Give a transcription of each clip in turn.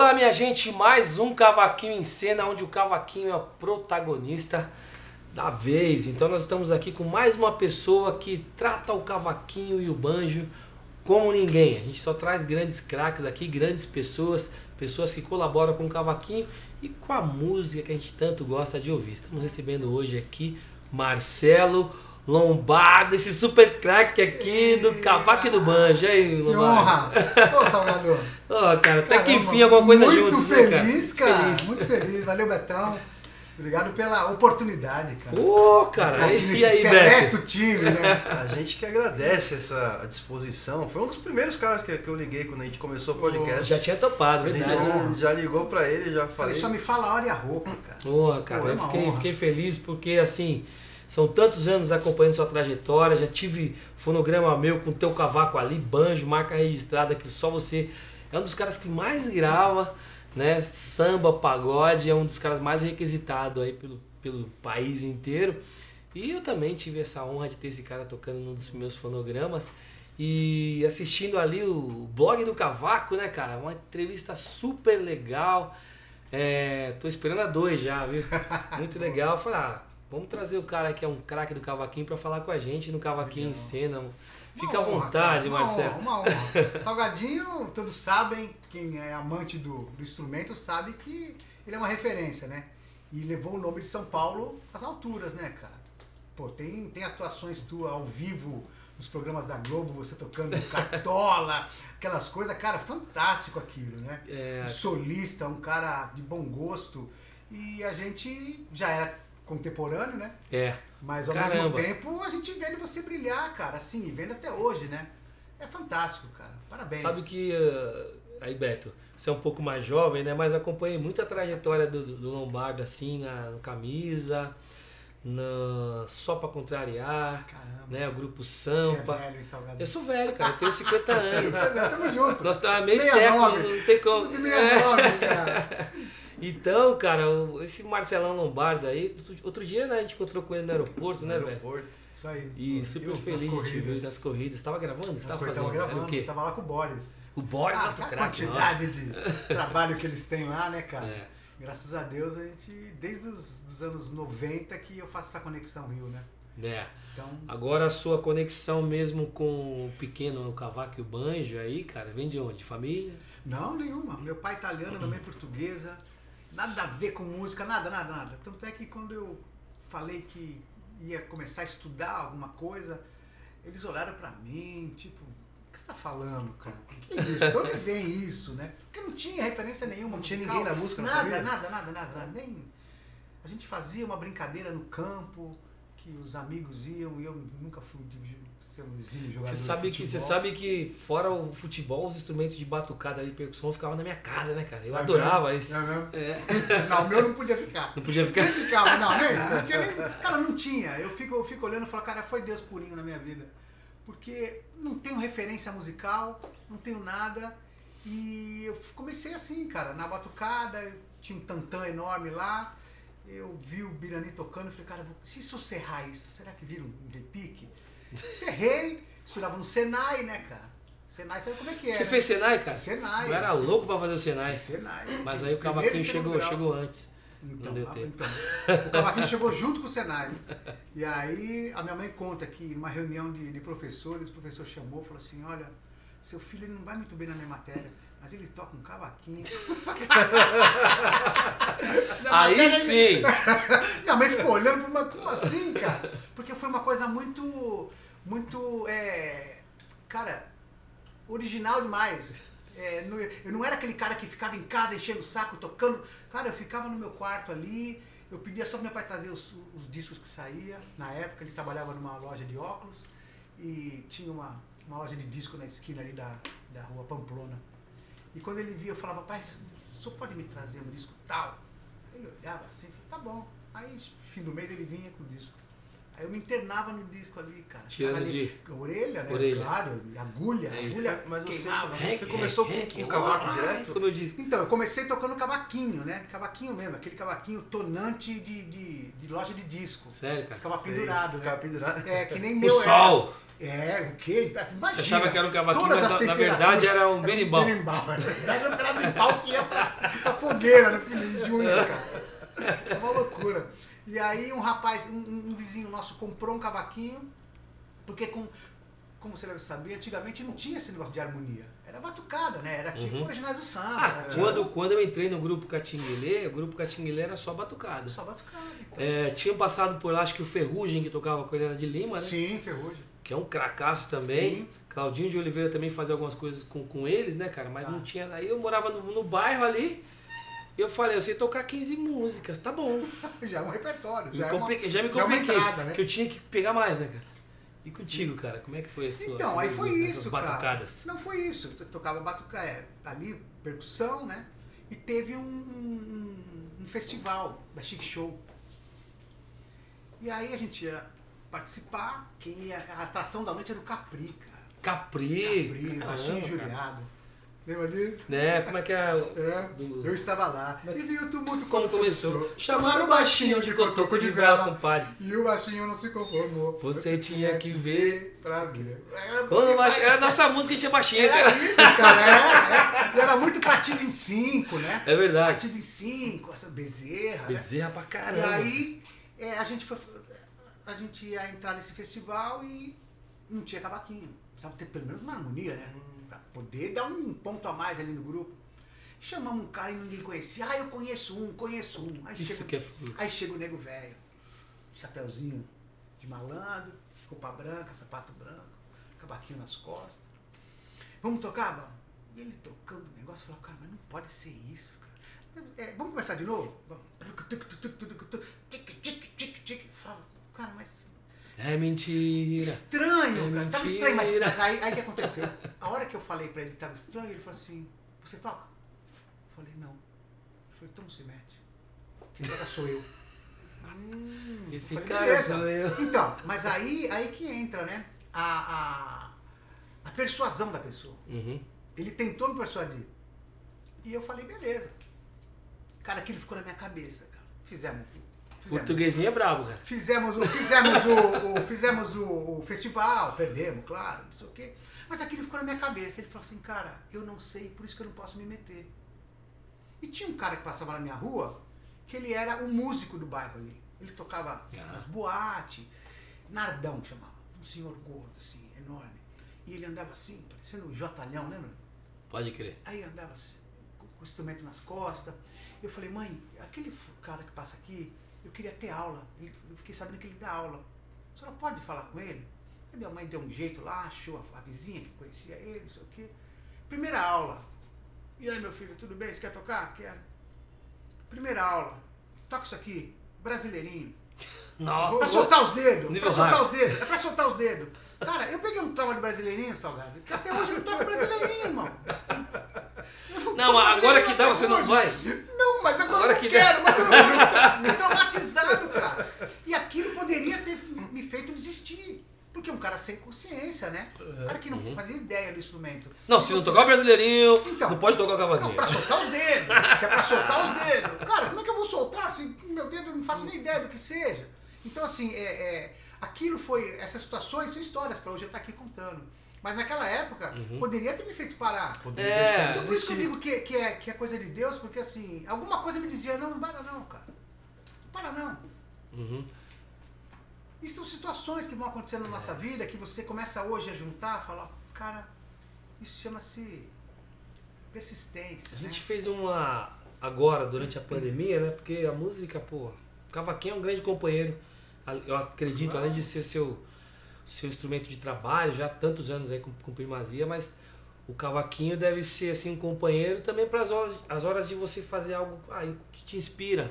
Olá, minha gente, mais um Cavaquinho em Cena, onde o cavaquinho é o protagonista da vez. Então nós estamos aqui com mais uma pessoa que trata o cavaquinho e o banjo como ninguém. A gente só traz grandes craques aqui, grandes pessoas, pessoas que colaboram com o cavaquinho e com a música que a gente tanto gosta de ouvir. Estamos recebendo hoje aqui Marcelo Lombardo, esse super craque aqui do cavaco e do banjo. aí, Que Lombardo? honra! Ô, Salgador! Ó, cara, até que Caramba, enfim alguma coisa muito juntos, né, cara? feliz, cara. Feliz. Muito feliz. Valeu, Betão. Obrigado pela oportunidade, cara. Ô, cara, Tá e nesse aí, Beto? time, né? A gente que agradece essa disposição. Foi um dos primeiros caras que, que eu liguei quando a gente começou o podcast. Já tinha topado, a gente verdade. já, já ligou pra ele, já Falei, falei. só me fala a hora e a roupa, cara. Pô, cara, Pô, é eu fiquei, honra. fiquei feliz porque, assim, são tantos anos acompanhando sua trajetória, já tive fonograma meu com teu cavaco ali, banjo, marca registrada, que só você é um dos caras que mais grava, né? Samba, pagode, é um dos caras mais requisitados aí pelo, pelo país inteiro. E eu também tive essa honra de ter esse cara tocando num dos meus fonogramas. E assistindo ali o blog do Cavaco, né, cara? Uma entrevista super legal. É, tô esperando a dois já, viu? Muito legal. Falei, ah, vamos trazer o cara que é um craque do cavaquinho pra falar com a gente no cavaquinho em Legal. cena. Fica à vontade, uma Marcelo. honra, Uma honra. Salgadinho, todos sabem, quem é amante do, do instrumento sabe que ele é uma referência, né? E levou o nome de São Paulo às alturas, né, cara? Pô, tem, tem atuações tuas ao vivo nos programas da Globo, você tocando cartola, aquelas coisas, cara, fantástico aquilo, né? É, um solista, um cara de bom gosto. E a gente já era contemporâneo, né? é. Mas ao Caramba. mesmo tempo a gente vendo você brilhar, cara, assim, e vendo até hoje, né? É fantástico, cara. Parabéns. Sabe que. uh, aí, Beto, você é um pouco mais jovem, né? Mas acompanhei muito a trajetória do, do Lombardo, assim, na, no camisa, na Só Pra Contrariar, Caramba. né? O grupo Você é Sampa. velho? Eu sou velho, cara, eu tenho 50 anos. Isso, é, tamo junto. Nós estamos meio 69. século, não tem como. Somos de 69, cara. Então, cara, esse Marcelão Lombardo aí, outro dia né, a gente encontrou com ele no aeroporto, no né, velho? aeroporto. Isso aí. E super nas feliz de corridas. nas corridas. Tava gravando? Você Nas tava fazendo? tava gravando, o quê? tava lá com o Boris. O Boris ah, Alto a quantidade nossa. de trabalho que eles têm lá, né, cara? É. Graças a Deus, a gente, desde os dos anos 90 que eu faço essa conexão Rio, né? É. Então, Agora a sua conexão mesmo com o pequeno, o cavaco e o banjo aí, cara, vem de onde? De família? Não, nenhuma. Meu pai é italiano, minha mãe portuguesa. Nada a ver com música, nada, nada, nada. Tanto é que quando eu falei que ia começar a estudar alguma coisa, eles olharam pra mim, tipo, o que você tá falando, cara? O que é isso? De onde vem isso, né? Porque não tinha referência nenhuma. Não tinha musical. ninguém na música na Nada, família? nada, nada, nada, nada. Nem... A gente fazia uma brincadeira no campo, que os amigos iam, e eu nunca fui de Você de sabe, que, você sabe que, fora o futebol, os instrumentos de batucada e percussão ficavam na minha casa, né, cara? Eu É adorava mesmo? isso. É mesmo? É. Não, o meu não podia ficar. Não podia ficar. Nem ficava, não, nem, não tinha nem. Cara, não tinha. Eu fico, eu fico olhando e falo, cara, foi Deus purinho na minha vida. Porque não tenho referência musical, não tenho nada. E eu comecei assim, cara, na batucada, tinha um tantã enorme lá. Eu vi o Birani tocando e falei, cara, se isso eu serrar isso, será que vira um repique? Serrei, estudava no Senai, né, cara? Senai, sabe como é que é? Você né? fez Senai, cara? Senai. Eu era louco pra fazer o Senai. Senai. Mas aí o cavaquinho chegou, grau. chegou antes. Então, ah, então. O cavaquinho chegou junto com o Senai. E aí a minha mãe conta que numa reunião de, de professores, o professor chamou e falou assim, olha, seu filho não vai muito bem na minha matéria, mas ele toca um cavaquinho. Na Aí matéria, ele- sim! Minha mãe ficou olhando e falou, mas como assim, cara? Porque foi uma coisa muito, muito, é, cara, original demais. É, não- eu não era aquele cara que ficava em casa enchendo o saco, tocando. Cara, eu ficava no meu quarto ali, eu pedia só pro meu pai trazer os, os discos que saía. Na época ele trabalhava numa loja de óculos e tinha uma, uma loja de disco na esquina ali da, da rua Pamplona. E quando ele via, eu falava, pai, só pode me trazer um disco tal? Ele olhava assim, falei, tá bom. Aí, fim do mês, ele vinha com o disco. Aí eu me internava no disco ali, cara. Tirando ali, de- Orelha, né? Orelha. Claro, agulha, É, agulha. mas você- queimava. Você começou com- com cavaco ah, direto? Como eu disse. Então, eu comecei tocando cavaquinho, né? Cavaquinho mesmo, aquele cavaquinho tonante de, de, de loja de disco. Sério, cara. Ficava Sei, pendurado, Ficava né? pendurado. É, que nem O meu sol! era. É, o quê? Imagina. Você achava que era um cavaquinho, mas as na- verdade era um berimbau. berimbau. Na verdade era um berimbau que ia pra, fogueira no fim de junho, cara. É uma loucura. E aí um rapaz, um, um vizinho nosso comprou um cavaquinho, porque com, como você deve saber, antigamente não tinha esse negócio de harmonia. Era batucada, né? Era tipo Uhum. originais do samba. Ah, era tipo quando, quando eu entrei no grupo Catinguelê, o grupo Catinguelê era só batucada. Só batucada. Então. É, tinha passado por lá, acho que o Ferrugem, que tocava com ele era de Lima, né? Sim, ferrugem. Que é um cracaço também. Sim. Claudinho de Oliveira também fazia algumas coisas com, com eles, né, cara? Mas Tá. não tinha. Aí eu morava no, no bairro ali. E eu falei, eu sei tocar 15 músicas, tá bom. Já é um repertório. Me Já, é uma, já me já é compliquei. entrada, né? Que eu tinha que pegar mais, né, cara? E contigo, cara, como é que foi a sua Então, sua- aí foi isso, batucadas? cara. Não foi isso. Eu tocava batuca, é, ali, percussão, né? E teve um, um, um festival da Chic Show. E aí a gente ia participar, quem ia, a atração da noite era o Capri, cara. Capri, Capri, baixinho juliado. Lembra disso? Né, como é que é? É, Do- eu estava lá. E vi o tumulto Como quando começou? Chamaram o baixinho de cotoco de vela, compadre. E o baixinho não se conformou. Você tinha que ver. pra ver. Era, Quando baix- Era a nossa música que tinha baixinho, era cara. isso, cara. É, é. E era muito partido em cinco, né? É verdade. Partido em cinco, essa bezerra. né? Bezerra pra E caramba. aí é, a, gente foi, a gente ia entrar nesse festival e não tinha cavaquinho. Precisava ter pelo menos uma harmonia, né? Pra poder dar um ponto a mais ali no grupo. Chamamos um cara e ninguém conhecia. Ah, eu conheço um, conheço um. Aí, Isso chega, que é fogo. aí chega o nego velho, chapeuzinho de malandro, roupa branca, sapato branco, cavaquinho nas costas. Vamos tocar, vamos? E ele tocando o negócio, eu falava, cara, mas não pode ser isso, cara. É, vamos começar de novo? Vamos. Cara, mas É mentira. estranho, É cara. Tava mentira. estranho, mas, mas aí, aí que aconteceu? A hora que eu falei pra ele que tava estranho, ele falou assim, você toca? Eu falei, não. Ele falou, então não se mete. Quem toca sou eu. Esse Falei, cara beleza. sou eu. Então, mas aí, aí que entra, né? A, a, a persuasão da pessoa. Uhum. Ele tentou me persuadir. E eu falei, beleza. Cara, aquilo ficou na minha cabeça, cara. Fizemos. Fizemos. Portuguesinho é brabo, cara. Fizemos o, fizemos o, o- fizemos o, o festival, perdemos, claro, não sei o quê. Mas aquilo ficou na minha cabeça. Ele falou assim, cara, eu não sei, por isso que eu não posso me meter. E tinha um cara que passava na minha rua, que ele era o músico do bairro ali. Ele tocava Ah. nas boates, Nardão que chamava. Um senhor gordo, assim, enorme. E ele andava assim, parecendo um jotalhão, lembra? Pode crer. Aí andava assim, com, o instrumento nas costas. Eu falei, mãe, aquele cara que passa aqui, eu queria ter aula. Ele- Eu fiquei sabendo que ele dá aula. A senhora pode falar com ele? Aí minha mãe deu um jeito lá, achou a, a vizinha que conhecia ele, não sei o quê. Primeira aula. E aí, meu filho, tudo bem? Você quer tocar? Quero. Primeira aula. Toca isso aqui. Brasileirinho. Pra Nossa. soltar os dedos. Nível Pra soltar os dedos. É pra soltar os dedos. Cara, eu peguei um trauma de brasileirinho, Salgado. Até hoje eu não toco brasileirinho, irmão. Eu Não, mas agora que dá, você não hoje. vai? Não, mas agora, que não quero, mas eu não tô traumatizado, cara. E aquilo poderia ter me feito desistir. Porque é um cara sem consciência, né? Um cara que não Uhum. fazia ideia do instrumento. Não, se não tocar o brasileirinho, Então. não pode tocar o Não, cavaquinho. pra soltar os dedos. Que é pra soltar os dedos. Cara, como é que eu vou soltar se meu dedo não faço nem ideia do que seja? Então, assim, é, é, aquilo foi. Essas situações são histórias pra hoje eu estar aqui contando. Mas naquela época, Uhum. poderia ter me feito parar. Poderia É. ter Então, feito por isso que eu digo que, que, é, que é coisa de Deus, porque assim, alguma coisa me dizia, não, não para não, cara. Não para não. Uhum. E são situações que vão acontecendo na nossa vida que você começa hoje a juntar, falar, cara, isso chama-se persistência. A né? gente fez uma agora, durante a pandemia, né? Porque a música, pô, o cavaquinho é um grande companheiro. Eu acredito, além de ser seu, seu instrumento de trabalho, já há tantos anos aí com, com primazia, mas o cavaquinho deve ser assim um companheiro também para as horas, as horas de você fazer algo ah, que te inspira.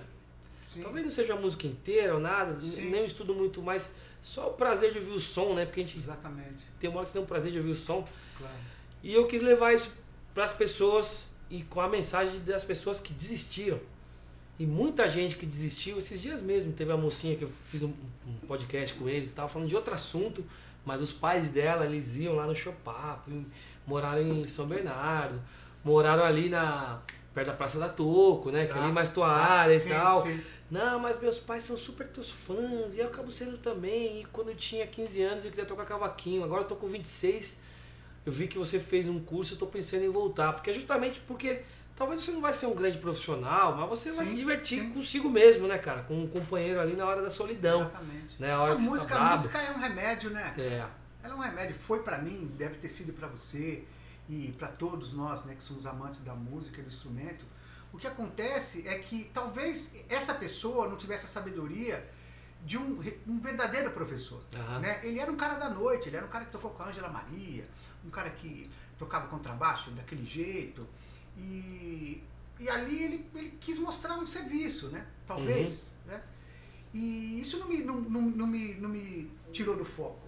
Sim. Talvez não seja a música inteira ou nada, Sim. nem um estudo muito mais, só o prazer de ouvir o som, né? Porque a gente Exatamente. tem uma hora que você tem o prazer de ouvir o som. Claro. E eu quis levar isso para as pessoas e com a mensagem das pessoas que desistiram. E muita gente que desistiu, esses dias mesmo, teve a mocinha que eu fiz um, um podcast com eles, estava falando de outro assunto, mas os pais dela, eles iam lá no Chopapo, moraram em São Bernardo, moraram ali na perto da Praça da Toco, né? Que Tá, ali mais tua tá. área e Sim, tal. sim. Não, mas meus pais são super teus fãs e eu acabo sendo também. E quando eu tinha 15 anos eu queria tocar cavaquinho. Agora eu tô com 26. Eu vi que você fez um curso, eu tô pensando em voltar. Porque justamente porque talvez você não vai ser um grande profissional, mas você vai Sim, se divertir sim. consigo mesmo, né, cara? Com um companheiro ali na hora da solidão. Exatamente. Né? A hora A que música, você tá a música é um remédio, né? É. Ela é um remédio. Foi pra mim, deve ter sido pra você e pra todos nós, né, que somos amantes da música e do instrumento. O que acontece é que talvez essa pessoa não tivesse a sabedoria de um, um verdadeiro professor. Aham. Né? Ele era um cara da noite, ele era um cara que tocou com a Ângela Maria, um cara que tocava contrabaixo daquele jeito. E, e ali ele, ele quis mostrar um serviço, né? Talvez. Né? E isso não me, não, não, não me, não me tirou do foco.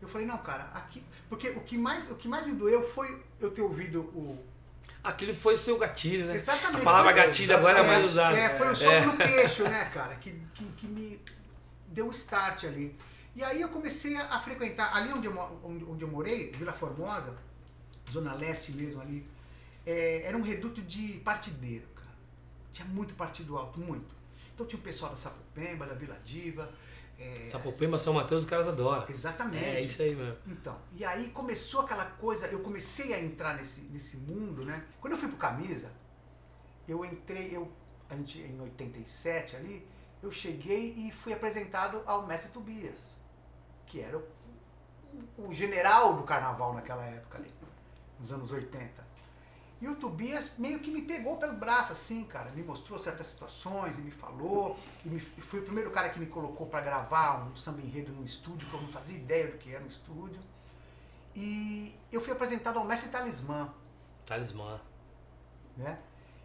Eu falei, não, cara, aqui. Porque o que mais, o que mais me doeu foi eu ter ouvido o. Aquilo foi seu gatilho, né? Exatamente. A palavra foi- gatilho agora é mais usada. É, foi o soco É. no queixo, né, cara? Que, que, que me deu um start ali. E aí eu comecei a, frequentar, ali onde eu, onde, onde eu morei, Vila Formosa, Zona Leste mesmo ali, é, era um reduto de partideiro, cara. Tinha muito partido alto, muito. Então tinha o pessoal da Sapopemba, da Vila Diva. é, Sapopemba, São Mateus, os caras adoram. Exatamente. É isso aí mesmo. Então, e aí começou aquela coisa, eu comecei a entrar nesse, nesse mundo, né? Quando eu fui pro Camisa, eu entrei, eu, a gente, em 87 ali, eu cheguei e fui apresentado ao mestre Tobias, que era o, o general do carnaval naquela época ali, nos anos 80. E o Tobias meio que me pegou pelo braço, assim, cara. Me mostrou certas situações e me falou. E, me, foi o primeiro cara que me colocou para gravar um samba enredo num estúdio, que eu não fazia ideia do que era um estúdio. E eu fui apresentado ao mestre Talismã, Talismã. né?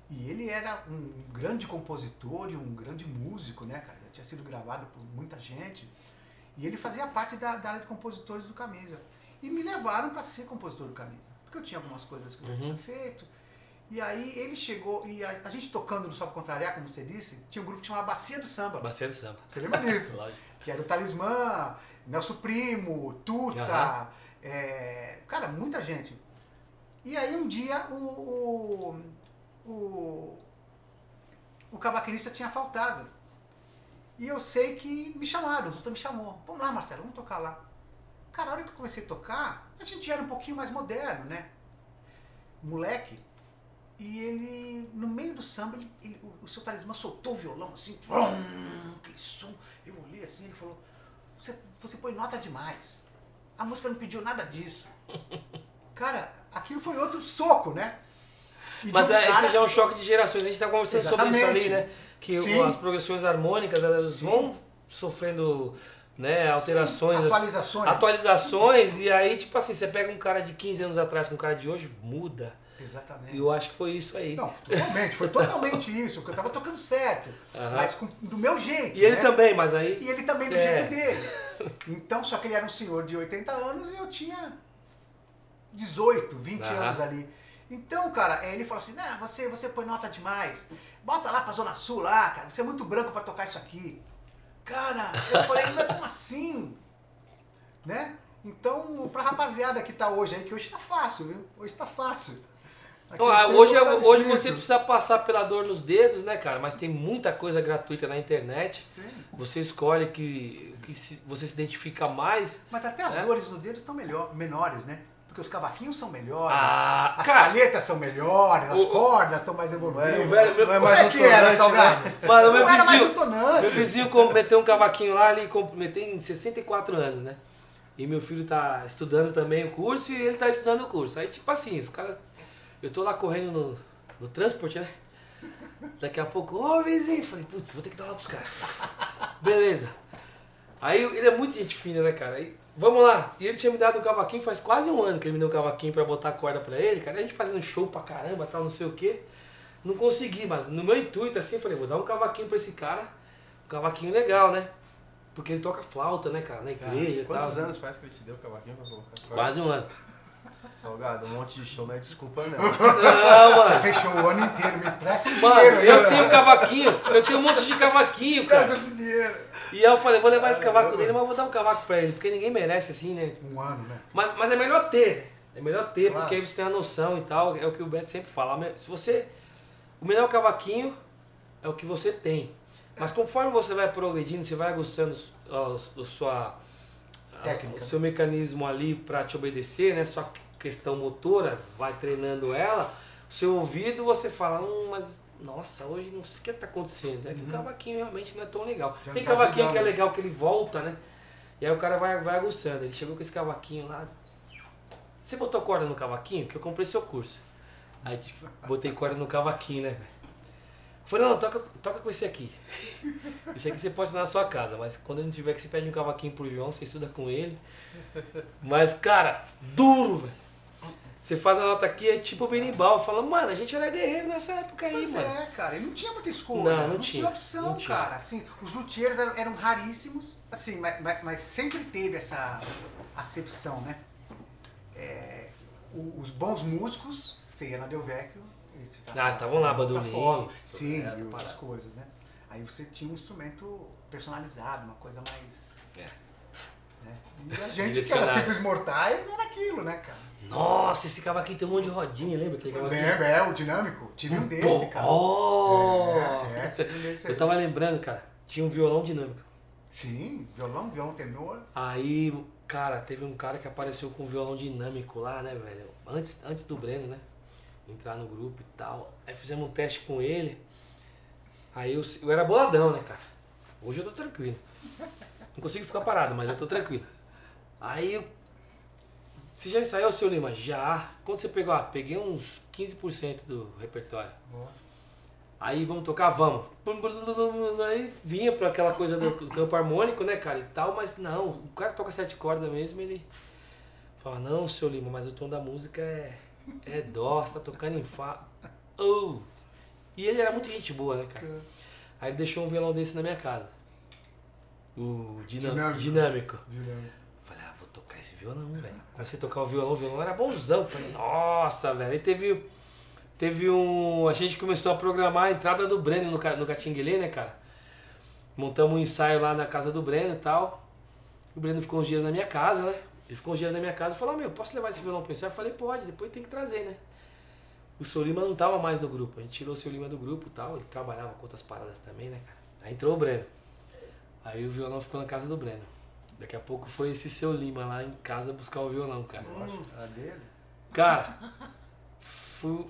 E ele era um grande compositor e um grande músico, né, cara? Já tinha sido gravado por muita gente. E ele fazia parte da, da área de compositores do Camisa. E me levaram para ser compositor do Camisa. Porque eu tinha algumas coisas que eu já Uhum. tinha feito. E aí ele chegou, e a, a gente tocando no Só Contrariar, como você disse, tinha um grupo que chamava Bacia do Samba. Bacia do Samba. Você lembra disso? Que era o Talismã, Nelson Primo, Tuta, Aham. é, cara, muita gente. E aí um dia o, o, o, o cavaquinista tinha faltado. E eu sei que me chamaram, o Tuta me chamou. Vamos lá, Marcelo, vamos tocar lá. Cara, a hora que eu comecei a tocar, a gente era um pouquinho mais moderno, né? Moleque. E ele, no meio do samba, ele, ele- o, o seu talismã soltou o violão assim, brum, aquele som. Eu olhei assim, ele falou: você, você põe nota demais. A música não pediu nada disso. Cara, aquilo foi outro soco, né? E Mas um é, cara- esse já é um choque de gerações. A gente tá conversando sobre isso ali, Exatamente. né? Que Sim. as progressões harmônicas, elas Sim. vão sofrendo né, alterações. assim, Atualizações. atualizações, e aí, tipo assim, você pega um cara de 15 anos atrás com um cara de hoje, muda. Exatamente. E eu acho que foi isso aí. Não, totalmente, foi totalmente isso, que eu tava tocando certo. Mas com- do meu jeito. E ele né? também, mas aí. E ele também do É. jeito dele. Então, só que ele era um senhor de 80 anos e eu tinha 18, 20 Aham. anos ali. Então, cara, ele falou assim: não, você, você põe nota demais. Bota lá pra Zona Sul lá, cara. Você é muito branco pra tocar isso aqui. Cara, eu falei, mas como assim? Né? Então, pra rapaziada que tá hoje aí, que hoje tá fácil, viu? Hoje tá fácil. Naquele hoje, era hoje você precisa passar pela dor nos dedos, né, cara? Mas tem muita coisa gratuita na internet. Sim. Você escolhe que, que se- você se identifica mais. Mas até as É? dores no dedo estão melhor, menores, né? Porque os cavaquinhos são melhores, Ah, as cara. palhetas são melhores, as O- cordas estão mais evoluídas. É, O velho- não é Como mais é que era, utonante, Salgado? né? Mano, meu mais vizinho, utonante. meu vizinho meteu um cavaquinho lá, ele com- tem 64 anos, né? E meu filho tá estudando também o curso e ele tá estudando o curso. Aí, tipo assim, os caras. Eu tô lá correndo no, no transporte, né? Daqui a pouco, ô vizinho, falei, putz, vou ter que dar lá pros caras. Beleza. Aí ele é muito gente fina, né, cara? Aí, vamos lá. E ele tinha me dado um cavaquinho, faz quase um ano que ele me deu um cavaquinho pra botar a corda pra ele, cara. A gente fazendo show pra caramba, tal, não sei o quê. Não consegui, mas no meu intuito, assim, eu falei, vou dar um cavaquinho pra esse cara. Um cavaquinho legal, né? Porque ele toca flauta, né, cara, na igreja e tal. Quantos anos faz que ele te deu o cavaquinho pra colocar? Quase um ano. Salgado, um monte de show não é desculpa não. Não, Você mano. fechou o ano inteiro, me presta um dinheiro eu tenho cavaquinho, eu tenho um monte de cavaquinho, Presta cara. esse dinheiro. E aí eu falei, vou levar esse cavaco dele, mas vou dar um cavaco pra ele, porque ninguém merece assim, né? Um ano, né? Mas, mas é melhor ter? É melhor ter, Claro. porque aí você tem a noção e tal. É o que o Beto sempre fala. Se você. O melhor cavaquinho é o que você tem. Mas conforme você vai progredindo, você vai aguçando os- os- o, sua, a- o seu mecanismo ali para te obedecer, né? Sua questão motora, vai treinando ela, seu ouvido você fala, hum, mas nossa, hoje não sei o que tá acontecendo. É que Uhum. o cavaquinho realmente não é tão legal. Já Tem tá cavaquinho que é legal, né? legal que ele volta, né? E aí o cara vai, vai aguçando. Ele chegou com esse cavaquinho lá. Você botou corda no cavaquinho? Que eu comprei seu curso. Aí tipo, botei corda no cavaquinho, né? Falei, não, toca, toca com esse aqui. Esse aqui você pode estar na sua casa, mas quando não tiver que você pede um cavaquinho pro João, você estuda com ele. Mas, cara, duro, velho. Você faz a nota aqui, é tipo berimbau. Fala, mano, a gente era guerreiro nessa época aí, Pois mano. é, cara, e não tinha muita escolha. Não, Não, não tinha, tinha, opção, não tinha. cara. Assim, os luthiers eram, eram raríssimos, assim, mas, mas- mas sempre teve essa acepção, né? É, o- os bons músicos, você ia na Del Vecchio, eles Ah, estavam lá, forma. Sim, e outras coisas, né? Aí você tinha um instrumento personalizado, uma coisa mais. É. né? E a gente que era simples mortais era aquilo, né, cara? Nossa, esse cavaquinho tem um monte de rodinha, lembra aquele cavaquinho? Lembra, é, o dinâmico. Tive um desse, cara. Oh! É, é, um desse. Eu tava lembrando, cara, tinha um violão dinâmico. Sim, violão, violão tenor. Aí, cara, teve um cara que apareceu com um violão dinâmico lá, né, velho? Antes, antes do Breno, né? Entrar no grupo e tal. Aí fizemos um teste com ele. Aí eu, eu era boladão, né, cara? Hoje eu tô tranquilo. Não consigo ficar parado, mas eu tô tranquilo. Aí. Você já ensaiou, seu Lima? Já. Quando você pegou? Ah, peguei uns 15% do repertório. Aí vamos tocar, vamos. Aí vinha pra aquela coisa do, do campo harmônico, né, cara, e tal, mas não, o cara toca sete cordas mesmo, ele fala, não, seu Lima, mas o tom da música é, é dó, você tá tocando em Fá. Oh. E ele era muito gente boa, né, cara? Aí ele deixou um violão desse na minha casa. O dinam- Dinâmico. dinâmico. Dinâmico. Tocar esse violão, velho. Comecei a tocar o violão, o violão era bonzão. Falei, nossa, velho. Aí teve, teve um. A gente começou a programar a entrada do Breno no, no né, cara? Montamos um ensaio lá na casa do Breno e tal. O Breno ficou uns dias na minha casa, né? Ele ficou uns dias na minha casa e falou, ah, meu, posso levar esse violão pro ensaio? Eu falei, pode, depois tem que trazer, né? O seu Lima não tava mais no grupo. A gente tirou o seu Lima do grupo e tal. Ele trabalhava com outras paradas também, né, cara? Aí entrou o Breno. Aí o violão ficou na casa do Breno. Daqui a pouco foi esse seu Lima lá em casa buscar o violão, cara. Hum, a dele? Cara, fui.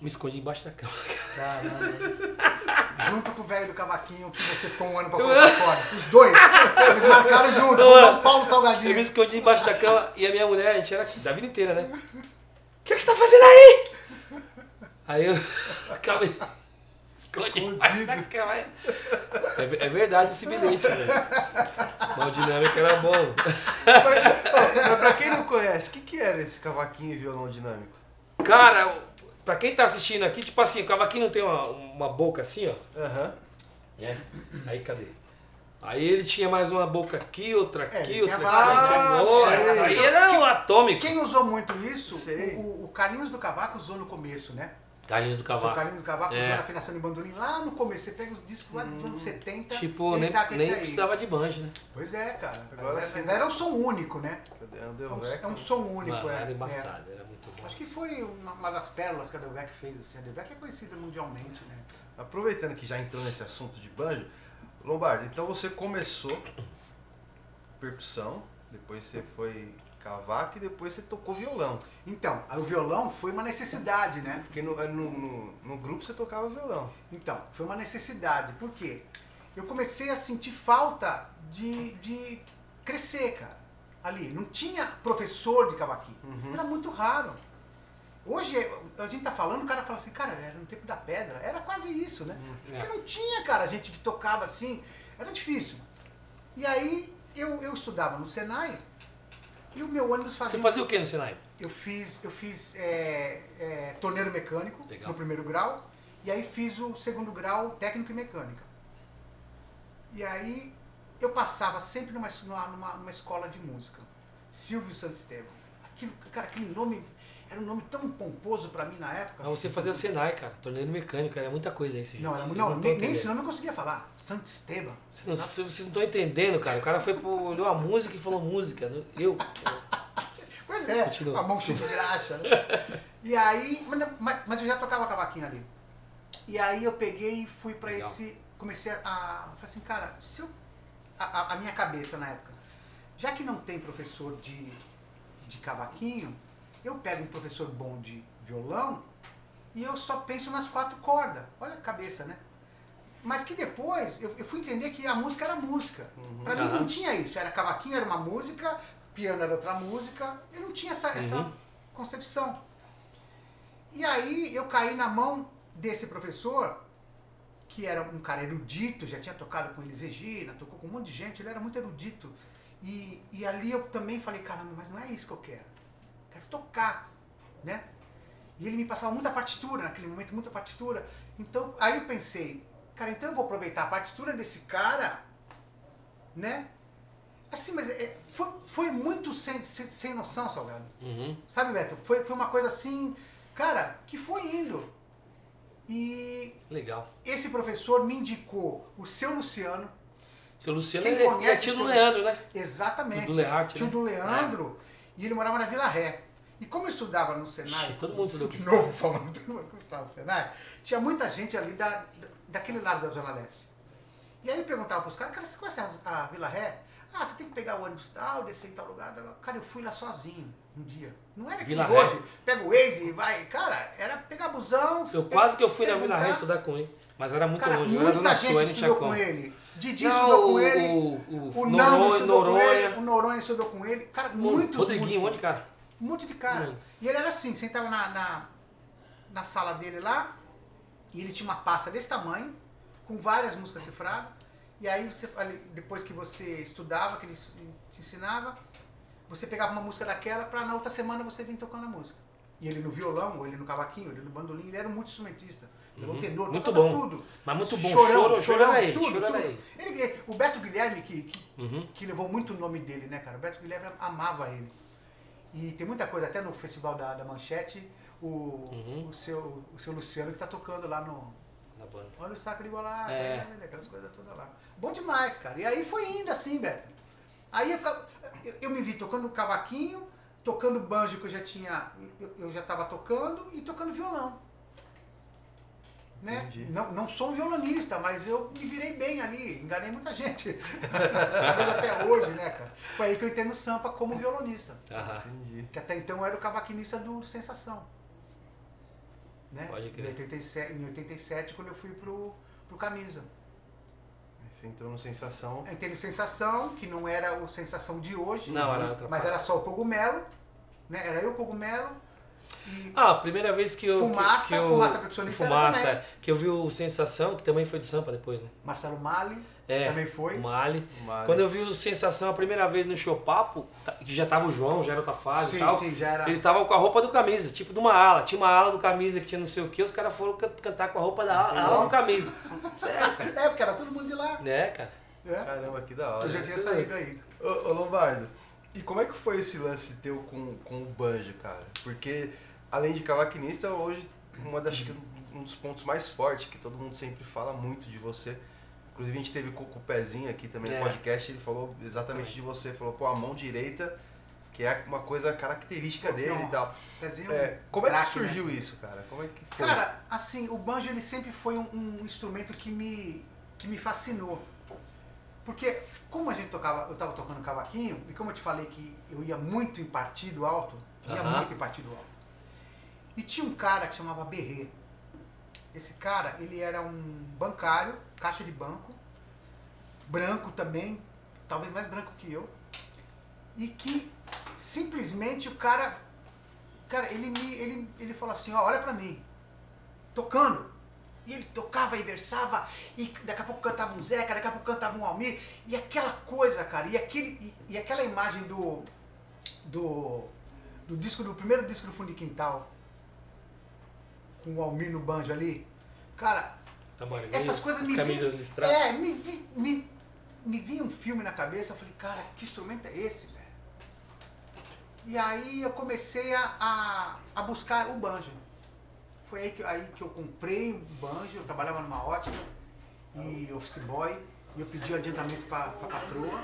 Me escondi embaixo da cama. Caramba. junto com o velho do cavaquinho que você ficou um ano pra colocar fora. Os dois. Eles marcaram junto. Com é. Paulo Eu Salgadinho. me escondi embaixo da cama e a minha mulher, a gente era da vida inteira, né? O que, que você tá fazendo aí? Aí eu acabei. Escondi embaixo da cama. É, é verdade esse bilhete, velho. Mas o dinâmico era bom. Mas pra quem não conhece, o que, que era esse cavaquinho e violão dinâmico? Cara, pra quem tá assistindo aqui, tipo assim, o cavaquinho não tem uma, uma boca assim, ó. Aham. É. Aí cadê? Aí ele tinha mais uma boca aqui, outra É, aqui, tinha outra aqui. tinha- Nossa, sei. aí era um atômico. Quem usou muito isso, o, o Carlinhos do Cavaco usou no começo, né? Carlinhos do O Cavaco. Carlinhos do Cavaco É. na afinação de bandolim lá no começo. Você pega os discos lá dos anos 70. Tipo, ele nem, tá com esse nem aí. precisava de banjo, né? Pois é, cara. Agora era, sim. era um som único, né? Cadê? É um, é um som único, Mano, é. era é. embaçado, era muito bom. Acho que foi uma, uma das pérolas que a Delvec fez, assim. A Delvec é conhecida mundialmente, né? Aproveitando que já entrou nesse assunto de banjo, Lombardo, então você começou percussão, depois você foi cavaco e depois você tocou violão. Então, o violão foi uma necessidade, né? Porque no, no, no, no grupo você tocava violão. Então, foi uma necessidade. Por quê? Eu comecei a sentir falta de, de crescer, cara. Ali. Não tinha professor de cavaquinho. Uhum. Era muito raro. Hoje, a gente tá falando, o cara fala assim, cara, era no tempo da pedra. Era quase isso, né? É. Porque não tinha, cara, gente que tocava assim. Era difícil. E aí, eu, eu estudava no Senai e o meu ônibus fazia... Você fazia o que no Senai? Eu fiz, eu fiz é, é, torneiro mecânico Legal. no primeiro grau e aí fiz o segundo grau técnico e mecânica. E aí eu passava sempre numa, numa, numa- escola de música, Silvio Santisteban. Aquilo, cara, aquele nome era um nome tão pomposo pra mim na época. Ah, você fazia Senai, cara. Torneio mecânico, era muita coisa isso, gente. Não, era, não, tão nem, esse nome eu conseguia falar. Santisteban. Vocês não, vocês não estão entendendo, cara. O cara foi pro, olhou a música e falou música. Eu, Pois é, Continua, com a mão cheia de graxa. Né? E aí, mas, não- mas- eu já tocava cavaquinho ali. E aí eu peguei e fui pra Legal. esse. Comecei a. Falei assim, cara, se eu. A, a- a minha cabeça na época, já que não tem professor de, de cavaquinho, eu pego um professor bom de violão e eu só penso nas quatro cordas. Olha a cabeça, né? Mas que depois eu, eu fui entender que a música era música. Uhum. Pra mim Aham. não tinha isso. Era cavaquinho, era uma música, piano era outra música. Eu não tinha essa, essa Uhum. concepção. E aí eu caí na mão desse professor, que era um cara erudito, já tinha tocado com Elis Regina, tocou com um monte de gente, ele era muito erudito. E, e ali eu também falei, caramba, mas não é isso que eu quero. Quero tocar, né? E ele me passava muita partitura, naquele momento, muita partitura. Então, aí eu pensei, cara, então eu vou aproveitar a partitura desse cara, né? Assim, mas é, foi, foi muito sem, sem, sem noção, Salgado. Uhum. Sabe, Beto? Foi, foi uma coisa assim, cara, que foi indo. E Legal. esse professor me indicou o seu Luciano, Seu Luciano Quem é, é conhece tio do Leandro, né? exatamente. Do Lehart, Tio né? do Leandro, e ele morava na Vila Ré. E como eu estudava no Senai, todo mundo estudou de novo falando, todo mundo estudava no Senai, tinha muita gente ali da, da- daquele lado da Zona Leste. E aí eu perguntava pros caras, cara, você conhece a, a Vila Ré? Ah, você tem que pegar o ônibus tal, descer em tal lugar. Cara, eu fui lá sozinho um dia. Não era que Vila nem Ré. hoje, pega o Waze e vai. Cara, era pegar busão. Eu pe- quase que eu fui na Vila. Ré estudar com ele. Mas era muito Cara, longe. Eu era muita gente Sul, estudou com ele. Didi Não, estudou com ele. o, O o Nando Noronha, estudou com ele. Noronha. O Noronha estudou com ele. Cara, Muito. muitos Rodriguinho, um músicos. monte de cara. Um monte de cara. Muito. E ele era assim, sentava na, na, na sala dele lá, e ele tinha uma pasta desse tamanho, com várias músicas cifradas. E aí, você, depois que você estudava, que ele te ensinava, você pegava uma música daquela pra na outra semana você vir tocando a música. E ele no violão, ou ele no cavaquinho, ou ele no bandolim, ele era muito instrumentista. Um Uhum. tenor, Muito bom. tudo. Mas muito bom. Chorão, choro, choro chorão, era ele. tudo, choro era tudo. ele. Ele- O Beto Guilherme, que, que Uhum. que levou muito o nome dele, né, cara? O Beto Guilherme amava ele. E tem muita coisa, até no festival da, da Manchete, o, Uhum. o, seu, o seu Luciano que tá tocando lá no. Na banda. Olha o saco de bola, É. aquelas coisas todas lá. Bom demais, cara. E aí foi indo assim, Beto. Aí eu, eu, eu me vi tocando cavaquinho, tocando banjo que eu já tinha. Eu, eu já tava tocando e tocando violão. Né? Entendi. Não, não sou um violonista, mas eu me virei bem ali, enganei muita gente. Até hoje, né, cara? Foi aí que eu entrei no Sampa como violonista. Aham. Entendi. Que até então eu era o cavaquinista do Sensação. Né? Pode crer. Em 87, em 87 quando eu fui pro, pro Camisa. Aí Você entrou no Sensação. Eu entrei no Sensação, que não era o Sensação de hoje, Não, era outra mas parte. era só o cogumelo. Né? Era eu o cogumelo. Ah, a primeira vez que eu. Fumaça, que eu, Fumaça percussionista Fumaça, também. é. que eu vi o Sensação, que também foi do Sampa depois, né? Marcelo Mali É, também foi. o Mali. Mali. Quando eu vi o Sensação a primeira vez no show papo, tá- que já tava o João, já era outra fase sim, e tal. sim, já era. Eles estavam com a roupa do camisa, tipo de uma ala. Tinha uma ala do camisa que tinha não sei o que, os caras foram can- cantar com a roupa da ala, ala do camisa. Sério, cara. É, porque era todo mundo de lá. Né, cara? É. Caramba, que da hora. Eu já tinha saído aí. Ô, ô, Lombardo, e como é que foi esse lance teu com, com o banjo, cara? Porque, além de cavaquinista, hoje, uma das, acho que um dos pontos mais fortes, que todo mundo sempre fala muito de você. Inclusive, a gente teve com, o Pezinho aqui também É. no podcast, ele falou exatamente de você. Falou, pô, a mão direita, que é uma coisa característica dele Não. e tal. Pezinho, É, como é que né? surgiu isso, cara? Como é que foi? Cara, assim, o banjo ele sempre foi um, um instrumento que me, que me fascinou. Porque como a gente tocava, eu tava tocando cavaquinho, e como eu te falei que eu ia muito em partido alto, ia Aham. muito em partido alto. E tinha um cara que chamava Berrê. Esse cara, ele era um bancário, caixa de banco, branco também, talvez mais branco que eu, e que simplesmente o cara, cara, ele me, ele, ele falou assim, ó, olha pra mim, tocando. E ele tocava e versava, e daqui a pouco cantava um Zeca, daqui a pouco cantava um Almir, e aquela coisa, cara, e, aquele, e, e aquela imagem do, do, do disco, do primeiro disco do Fundo de Quintal, com o Almir no banjo ali, cara, Tamborzinho, essas coisas as me camisas vi, listradas. é, me vi, me, me vi um filme na cabeça, eu falei, cara, que instrumento é esse, velho? E aí eu comecei a, a, a buscar o banjo. Foi aí que, aí que eu comprei um banjo, eu trabalhava numa ótica e office boy, e eu pedi o adiantamento para a patroa,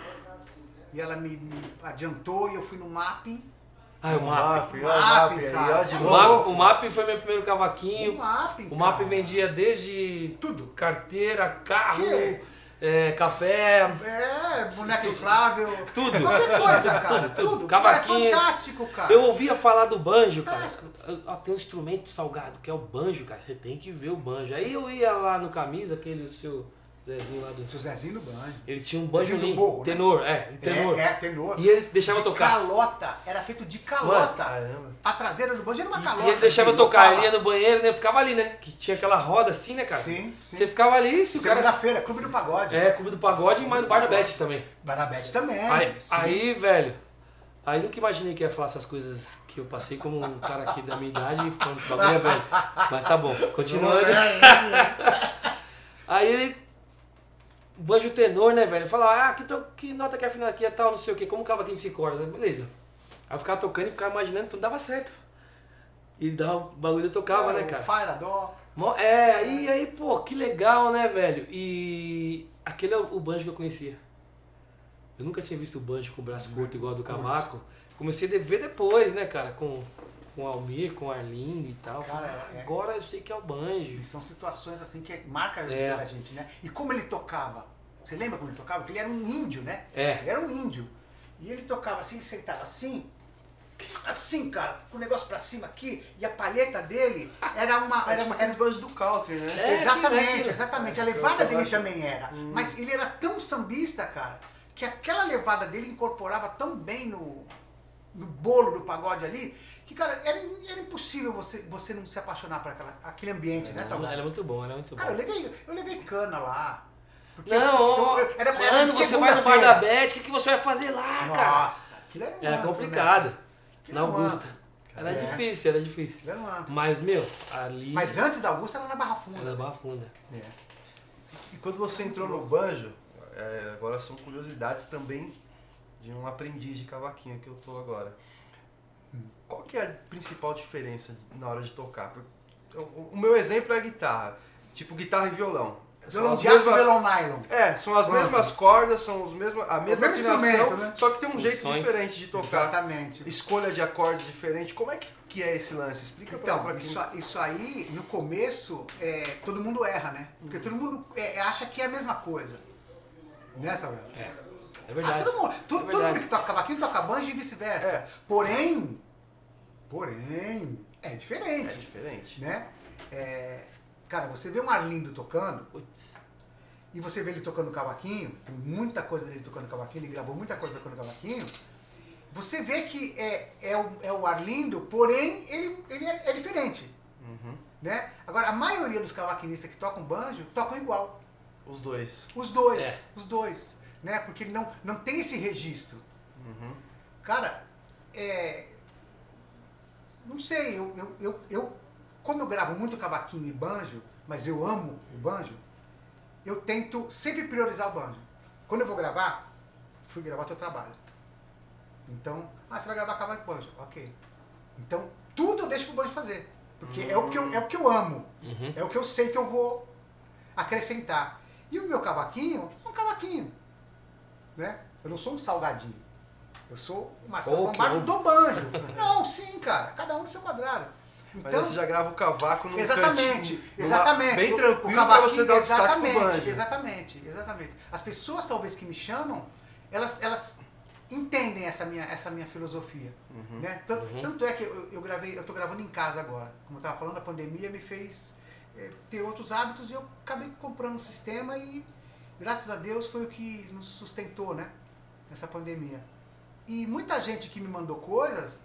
e ela me, me adiantou e eu fui no mapping. Ah, o MAP. o MAP cara. O novo. MAP, o MAP foi meu primeiro O cavaquinho. O MAP cara. vendia desde Tudo. carteira, carro, é, café, É, boneco inflável. tudo. Qualquer coisa, cara. Tudo, Tudo. tudo. Cara, Cavaquinho. É fantástico, cara. Eu ouvia falar do banjo, cara. Fantástico. Ó, tem um instrumento salgado, que é o banjo, cara. Você tem que ver o banjo. Aí eu ia lá no camisa, aquele seu Zezinho lá do. Seu Zezinho no banjo. Ele tinha um banjo Zezinho do lindo. morro, né? tenor, é, um tenor. É, é, tenor. E ele deixava de tocar. calota. Era feito de calota. Caramba. A traseira do banjo era uma calota. E ele deixava assim, tocar, ele ia no banheiro, né? Ficava ali, né? Que tinha aquela roda assim, né, cara? Sim, sim. Você ficava ali, se o cara. Segunda-feira, Clube do Pagode. É, Clube do Pagode e mais no Bar da Beth também. Barabete também. Aí, aí, velho, aí nunca imaginei que ia falar essas coisas que eu passei como um cara aqui da minha idade falando esse bagulho, é velho. Mas tá bom, continuando. Aí ele. Banjo tenor, né, velho? Fala, ah, que, to- que nota que é afinada aqui é tal, não sei o que, como cavaquinho se corda, né? Beleza. Aí eu ficava tocando e ficava imaginando, tudo dava certo. E dava, o bagulho eu tocava, né, cara? Fire, dó. É, aí, aí, pô, que legal, né, velho? E aquele é o o banjo que eu conhecia. Eu nunca tinha visto o banjo com o braço curto igual ao do cavaco. Comecei a ver depois, né, cara, com, com o Almir, com o Arlindo e tal. Cara, Falei, é- Agora eu sei que é o banjo. E são situações assim que marcam a É. vida da gente, né? E como ele tocava? Você lembra como ele tocava? Porque ele era um índio, né? É. Ele era um índio. E ele tocava assim, ele sentava assim, assim, cara, com o negócio pra cima aqui, e a palheta dele era uma. Era Era tipo uma aqueles banjos do country, né? É, exatamente, exatamente. A É, levada dele acho- também era. Mas ele era tão sambista, cara, que aquela levada dele incorporava tão bem no, no bolo do pagode ali, que, cara, era, era impossível você, você não se apaixonar por aquela, aquele ambiente, né, Salgado? Era muito bom, era muito bom. Cara, eu levei, eu levei cana lá. Porque Não, eu- eu- era, era mano, você vai no bar da. Beth, o que, que você vai fazer lá, cara? Nossa, aquilo era um Era antro, complicado. né? Na era Augusta. antro. Era É. difícil, era difícil. Era um antro. Mas, meu, ali. Mas antes da Augusta era na Barra Funda. Era barra funda. É. E quando você entrou no banjo, é, agora são curiosidades também de um aprendiz de cavaquinho que eu tô agora. Qual que é a principal diferença na hora de tocar? O o meu exemplo é a guitarra. Tipo guitarra e violão. São Violão as mesmas- violão nylon. É, são as Pronto. mesmas cordas, são os mesmos, a mesma mesmo afinação, né? só que tem um jeito Funções. diferente de tocar. Exatamente. Escolha de acordes diferente. Como é que, que é esse lance? Explica pra, Então, pra quem... isso, isso aí, no começo, é, todo mundo erra, né? Porque todo mundo é, acha que é a mesma coisa. Né, Samuel? É. É Ah, verdade. todo mundo, todo, É todo verdade. mundo que toca cavaquinho toca banjo e vice-versa. É. Porém, porém, é É diferente, diferente. né? É, cara, você vê um Arlindo tocando e você vê ele tocando cavaquinho, tem muita coisa dele tocando cavaquinho, ele gravou muita coisa tocando cavaquinho. Você vê que é, é, o, é o Arlindo, porém ele, ele é, é diferente. Uhum. Né? Agora, a maioria dos cavaquinistas que tocam banjo tocam igual. Os dois. Os dois, É. os dois. Né? Porque ele não, não tem esse registro. Uhum. Cara, é. Não sei, eu, eu, eu, eu- como eu gravo muito cavaquinho e banjo, mas eu amo o banjo, eu tento sempre priorizar o banjo. Quando eu vou gravar, fui gravar teu trabalho. Então, ah, você vai gravar cavaco e banjo, ok. Então, tudo eu deixo pro banjo fazer. Porque é, o que eu, é o que eu amo. Uhum. É o que eu sei que eu vou acrescentar. E o meu cavaquinho é um cavaquinho. Né? Eu não sou um salgadinho. Eu sou o Marcelo Oh, do banjo. Não, sim, cara. Cada um no seu quadrado. Mas Então, aí você já grava o cavaco num exatamente, cantinho, numa- exatamente. Bem O- tranquilo o pra cavaquinho, você dar o destaque pro exatamente, banjo. Exatamente, exatamente. As pessoas talvez que me chamam, elas, elas entendem essa minha, essa minha filosofia. Uhum. Né? Tanto, Uhum. tanto é que eu, eu gravei, eu tô gravando em casa agora. Como eu tava falando, a pandemia me fez eh, ter outros hábitos e eu acabei comprando um sistema e graças a Deus foi o que nos sustentou, né? Nessa pandemia. E muita gente que me mandou coisas,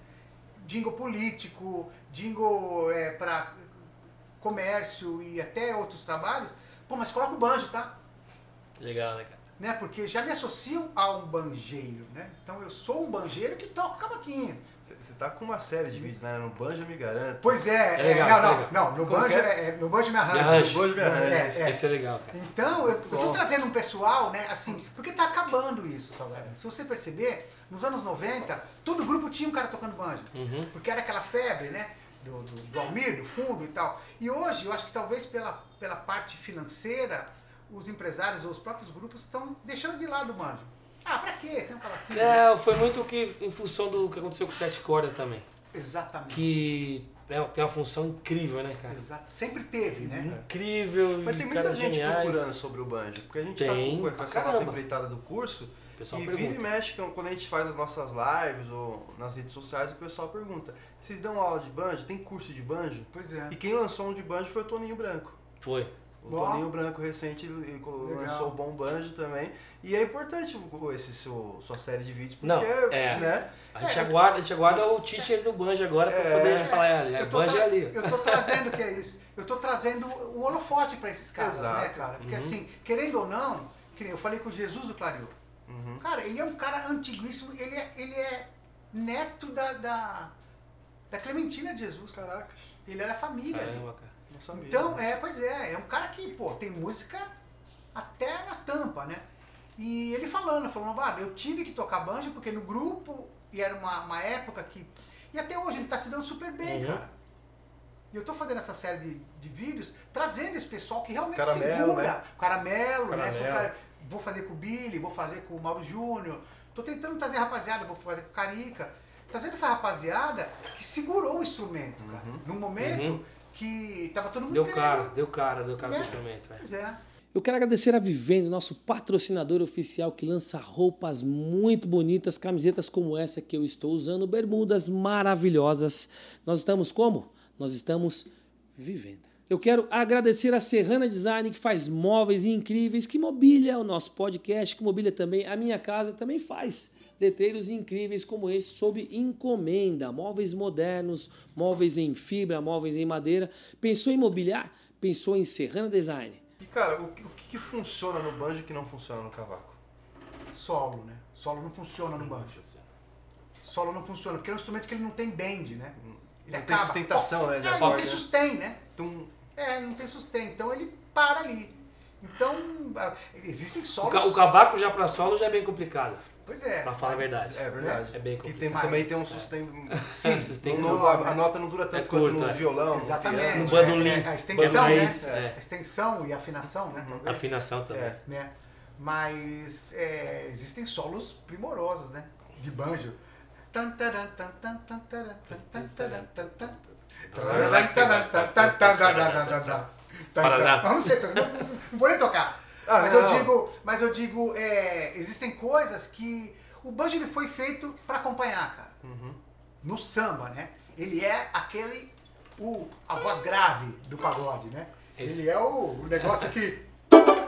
jingle político, jingle é, para comércio e até outros trabalhos, pô, mas coloca o banjo, tá? Legal, né, cara? Né? Porque já me associam a um banjeiro, né? Então eu sou um banjeiro que toca cavaquinho. Você tá com uma série de vídeos, né? No Banjo Me Garanto. Pois é, É legal, é, não, é não, não, no Como banjo, é? é, é, no banjo me arranjo. Me arranjo. No Banjo Me Arranjo. É, é. Esse é legal, cara. Então, eu, eu tô Bom. trazendo um pessoal, né, assim, porque tá acabando isso, Salgado. Se você perceber, nos anos 90, todo grupo tinha um cara tocando banjo. Uhum. Porque era aquela febre, né? Do, do, do Almir, do fundo e tal. E hoje, eu acho que talvez pela, pela parte financeira, os empresários ou os próprios grupos estão deixando de lado o banjo. Ah, pra quê? Tem um cavaquinho. É, foi muito que em função do que aconteceu com o Sete Corda também. Exatamente. Que é, tem uma função incrível, né, cara? Exato. Sempre teve, né? Incrível. Mas tem muita gente geniais. procurando sobre o banjo, porque a gente Tem, tá com, essa nossa empreitada do curso e pergunta. vira e mexe que quando a gente faz as nossas lives ou nas redes sociais, o pessoal pergunta: vocês dão aula de banjo? Tem curso de banjo? Pois é. E quem lançou um de banjo foi o Toninho Branco. Foi. O Ó. Toninho Branco recente lançou o Bom Banjo também. E é importante esse seu, sua série de vídeos, porque Não, é. né? A gente, É. aguarda, a gente aguarda o teacher do Banjo agora pra É. poder falar, é, é Banjo é ali. Eu tô trazendo que é isso. Eu tô trazendo o holofote pra esses caras, Exato. né, cara? Porque Uhum. assim, querendo ou não, que nem eu falei com o Jesus do Clareou. Uhum. Cara, ele é um cara antiguíssimo, ele é, ele é neto da, da, da Clementina de Jesus, cara. Caraca, Ele era família ali. Caramba, cara. Sabia. Então, é, pois é, é um cara que, pô, tem música até na tampa, né? E ele falando, falando, ah, eu tive que tocar banjo porque no grupo, e era uma, uma época que. E até hoje ele tá se dando super bem, Uhum. cara. E eu tô fazendo essa série de, de vídeos, trazendo esse pessoal que realmente Caramelo, segura. né? Caramelo, né? Caramelo. Um cara- vou fazer com o Billy, vou fazer com o Mauro Júnior. Tô tentando trazer a rapaziada, vou fazer com o Carica. Trazendo essa rapaziada que segurou o instrumento, cara. Uhum. Num momento Uhum. Que tava todo mundo Deu cara, deu cara, deu cara Né? pro instrumento. velho. Pois é. Eu quero agradecer a Vivendo, nosso patrocinador oficial que lança roupas muito bonitas, camisetas como essa que eu estou usando, bermudas maravilhosas. Nós estamos como? Nós estamos vivendo. Eu quero agradecer a Serrana Design que faz móveis incríveis, que mobília o nosso podcast, que mobília também a minha casa, também faz letreiros incríveis como esse sob encomenda, móveis modernos, móveis em fibra, móveis em madeira. Pensou em mobiliar? Pensou em Serrana Design. E cara, o, que- o que, que funciona no banjo que não funciona no cavaco? Solo, né? Solo não funciona no banjo. Solo não funciona, porque é um instrumento que ele não tem bend, né? Ele Não tem sustentação, né, É, não tem né? sustain, né? Tum, É, não tem sustain. Então ele para ali. Então, existem solos. o cavaco já pra solo já é bem complicado, Pois é. pra falar a verdade. é verdade. É bem Que tem, complicado. também tem um sustain. Sim, Não- não- a, a nota não dura tanto É quanto curto, no é. violão. no Exatamente. No bandolim. É, é, a extensão, né? Bandolim, é. A extensão e afinação, né? Uhum. talvez. Afinação também. É. né? Mas é, existem solos primorosos, né? De banjo. Não, não- não vou nem tocar. Ah, mas, não. eu digo, mas eu digo, é, existem coisas que o banjo ele foi feito para acompanhar, cara. Uhum. No samba, né? Ele é aquele o a voz grave do pagode, né? Esse. Ele é o, o negócio que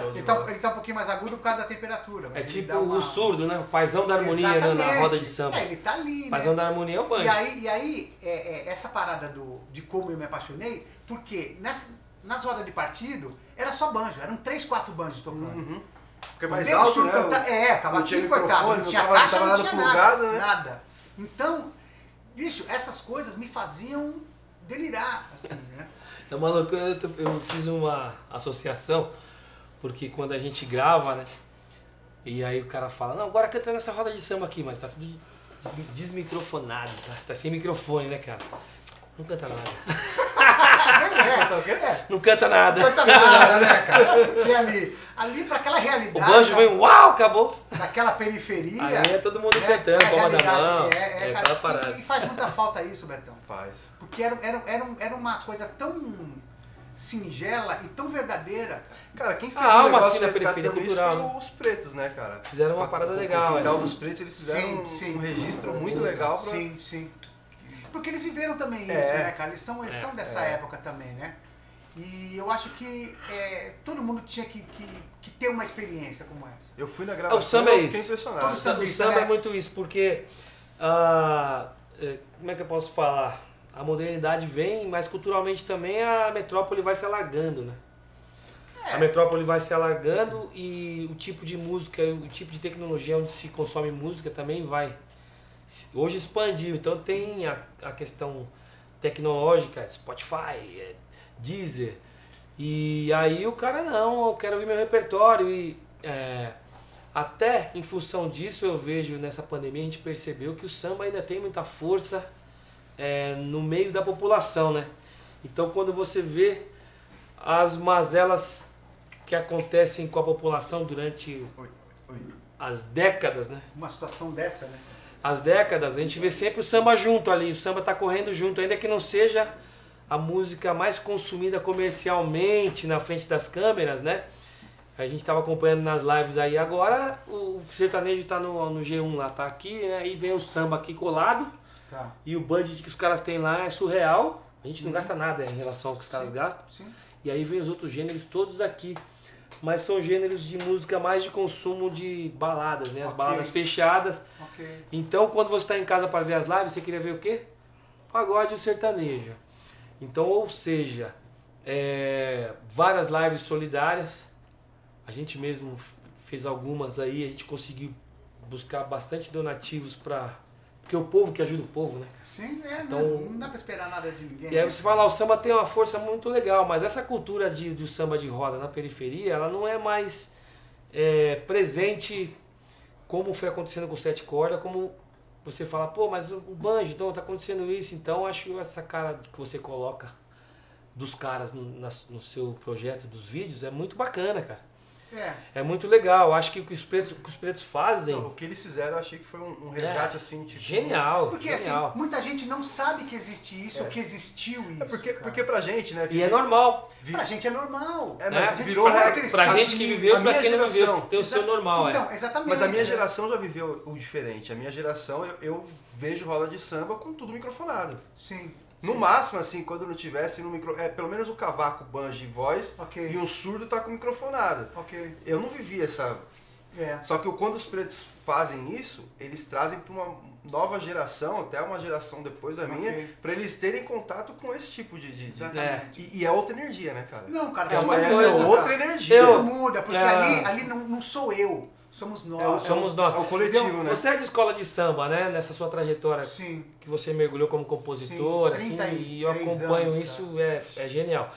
Show ele, tá, ele tá um pouquinho mais agudo por causa da temperatura. É tipo uma- o surdo, né? O paizão da harmonia né, na roda de samba. É, ele tá ali, O né? paizão da harmonia é o banjo. E aí, e aí é, é, essa parada do, de como eu me apaixonei, porque nas, nas rodas de partido era só banjo, eram três, quatro banjos tocando. Uhum. Porque é mais alto, surdo né? canta- é, não cavaquinho tinha cortado, não não tinha tava- caixa, não nada tinha plugado, nada, né? nada. Então, bicho, essas coisas me faziam delirar, assim, né? Então, maluco, eu, tô- eu fiz uma associação, porque quando a gente grava, né? E aí o cara fala, não, agora canta nessa roda de samba aqui, mas tá tudo des- desmicrofonado, tá, tá sem microfone, né, cara? Não canta nada. Pois é, é. Não canta nada. Não canta nada, né, cara? Porque ali, ali pra aquela O realidade, banjo vem, uau, acabou. daquela periferia... Aí é todo mundo né, cantando, a palma da realidade mão. É, É, é, aquela cara, parada. e, e faz muita falta isso, Betão. Faz. Porque era, era, era, era uma coisa tão singela e tão verdadeira. Cara, quem fez A um negócio assim, resgatando isso cultural, foram os pretos, né, cara? Fizeram uma parada legal, Com o quintal é. dos pretos, eles fizeram Sim, um, sim. um registro É, muito legal pra... Sim, sim. Porque eles viveram também isso, É. né, cara? Eles são, eles É, são dessa é. época também, né? E eu acho que é, todo mundo tinha que, que, que ter uma experiência como essa. Eu fui na Ah, gravação o samba é fiquei isso. impressionado. O sa- o samba né? é muito isso, porque. ah, é, como é que eu posso falar? A modernidade vem, mas culturalmente também a metrópole vai se alargando, né? É. A metrópole vai se alargando e o tipo de música, o tipo de tecnologia onde se consome música também vai. Hoje expandiu, então tem a, a questão tecnológica, Spotify, é, Deezer. E aí o cara não, eu quero ouvir meu repertório e é, até em função disso eu vejo nessa pandemia a gente percebeu que o samba ainda tem muita força é, no meio da população, né? Então quando você vê as mazelas que acontecem com a população durante Oi, oi. as décadas, né? Uma situação dessa, né? As décadas, a gente vê sempre o samba junto ali, o samba tá correndo junto, ainda que não seja a música mais consumida comercialmente na frente das câmeras, né? A gente estava acompanhando nas lives aí agora, o sertanejo tá no, no G1 lá, tá aqui, né? aí vem o samba aqui colado, Tá. e o budget que os caras têm lá é surreal, a gente não gasta nada em relação ao que os caras Sim. gastam. Sim. E aí vem os outros gêneros todos aqui. Mas são gêneros de música mais de consumo de baladas, né? As Ok. baladas fechadas. Ok. Então, quando você está em casa para ver as lives, você queria ver o quê? Pagode e o sertanejo. Então, ou seja, é, várias lives solidárias. A gente mesmo fez algumas aí, a gente conseguiu buscar bastante donativos para porque o povo que ajuda o povo, né? Sim, é, Então- não, dá pra esperar nada de ninguém. E aí né? você fala, "Ah, o samba tem uma força muito legal, mas essa cultura de, do samba de roda na periferia, ela não é mais é, presente como foi acontecendo com o sete corda, como você fala, pô, mas o banjo, então tá acontecendo isso, então acho essa cara que você coloca dos caras no, nas- no seu projeto dos vídeos é muito bacana, cara. É. É muito legal. Acho que o que os pretos, que os pretos fazem Não, o que eles fizeram, eu achei que foi um, um resgate assim, tipo. É. genial, Porque genial. assim, muita gente não sabe que existe isso, É. ou que existiu isso. É porque, cara. porque pra gente, né? E é normal. vi- Pra gente é normal. É, né? mas A gente virou regra. Pra gente que viveu, A pra quem não viveu, geração. tem o seu normal, é. Então, exatamente. Mas a minha geração já viveu o diferente. A minha geração, eu, eu vejo roda de samba com tudo microfonado. Sim. No sim. máximo, assim, quando não tivesse no micro... É, pelo menos o cavaco, banjo e voz, Ok. e um surdo tá com microfonado. Ok. Eu não vivi essa... É. Só que quando os pretos fazem isso, eles trazem para uma nova geração, até uma geração depois da minha, para eles terem contato com esse tipo de... de- de- Exatamente. E, e é outra energia, né, cara? Não, cara, É uma muda, coisa, cara. outra energia. Eu- muda, porque É. ali, ali não, não sou eu, somos É nós. somos nós. É o coletivo, Entendeu? né? Você é de escola de samba, né? Nessa sua trajetória Sim. que você mergulhou como compositor, Sim, assim, e eu 33 acompanho anos, isso, é, é genial.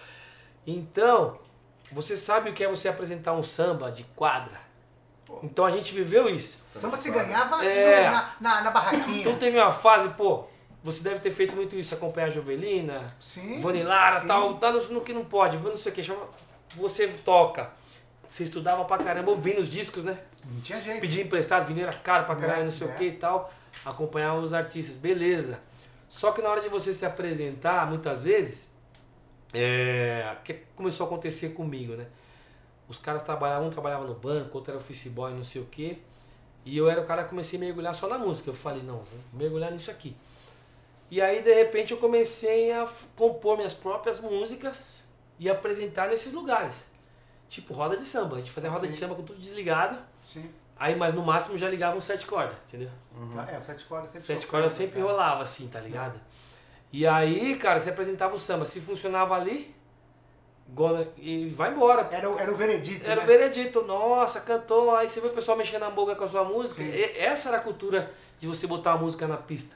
Então, você sabe o que é você apresentar um samba de quadra? Então a gente viveu isso. Samba se ganhava É. no- na, na, na barraquinha. Então teve uma fase, pô, você deve ter feito muito isso, acompanhar a Jovelina, Sim. Vanilara, sim. tal, tá no, no que não pode, não sei o que, chama, você toca. Você estudava pra caramba, ouvindo os discos, né? Não tinha jeito. pedir emprestado, vinil era caro pra caralho, É, não sei é. o que e tal, acompanhar os artistas, beleza. Só que na hora de você se apresentar, muitas vezes, é, o que começou a acontecer comigo, né? Os caras trabalhavam, um trabalhava no banco, outro era office boy, não sei o que. E eu era o cara que comecei a mergulhar só na música. Eu falei, não, vou mergulhar nisso aqui. E aí, de repente, eu comecei a compor minhas próprias músicas e apresentar nesses lugares. Tipo roda de samba. A gente fazia roda de samba com tudo desligado. Sim. Aí, mas no máximo já ligava um sete cordas, entendeu? Uhum. É, o sete cordas sempre Sete cordas né, sempre cara? rolava assim, tá ligado? E aí, cara, você apresentava o samba. Se funcionava ali, gola- e vai embora. Era, o- era o veredito. Era né? o veredito, nossa, cantou, aí você vê o pessoal mexendo na boca com a sua música. E- essa era a cultura de você botar a música na pista.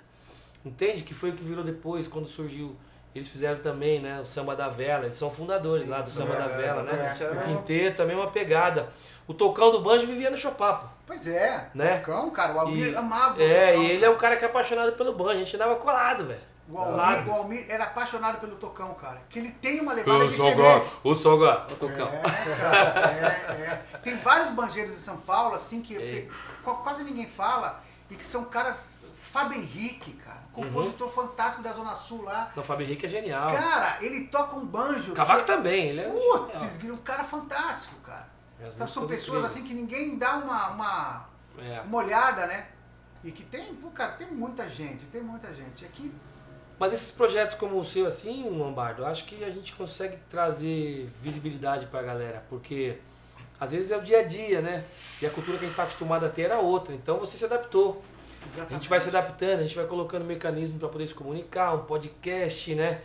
Entende? Que foi o que virou depois, quando surgiu. Eles fizeram também, né? O samba da vela. Eles são fundadores Sim, lá do é, samba da vela, né? O quinteto, a mesma pegada. O tocão do banjo vivia no chopapo, Pois é. né? O cão, cara, o Almir E- amava. É, o tocão, e ele é um cara que é apaixonado pelo banjo. A gente andava colado, velho. O Almir, o Almir era apaixonado pelo tocão, cara. Que ele tem uma levada O diferente. Sogó, o Sogó, o tocão. É, cara, é, é. Tem vários banjeiros em São Paulo, assim, que É. tem- quase ninguém fala, e que são caras. Fábio Henrique, cara, Uhum. compositor fantástico da Zona Sul lá. Não, o Fábio Henrique é genial. Cara, ele toca um banjo. Cavaco que- também, ele é Putz, um cara fantástico, cara. As Sabe, são pessoas incríveis. assim que ninguém dá uma, uma, É. uma olhada, né? E que tem, pô, cara, tem muita gente, tem muita gente. Aqui, Mas esses projetos como o seu, assim, Lombardo, acho que a gente consegue trazer visibilidade pra galera, porque às vezes é o dia a dia, né? E a cultura que a gente está acostumado a ter era outra. Então você se adaptou. A exatamente. gente vai se adaptando, a gente vai colocando mecanismo para poder se comunicar, um podcast, né?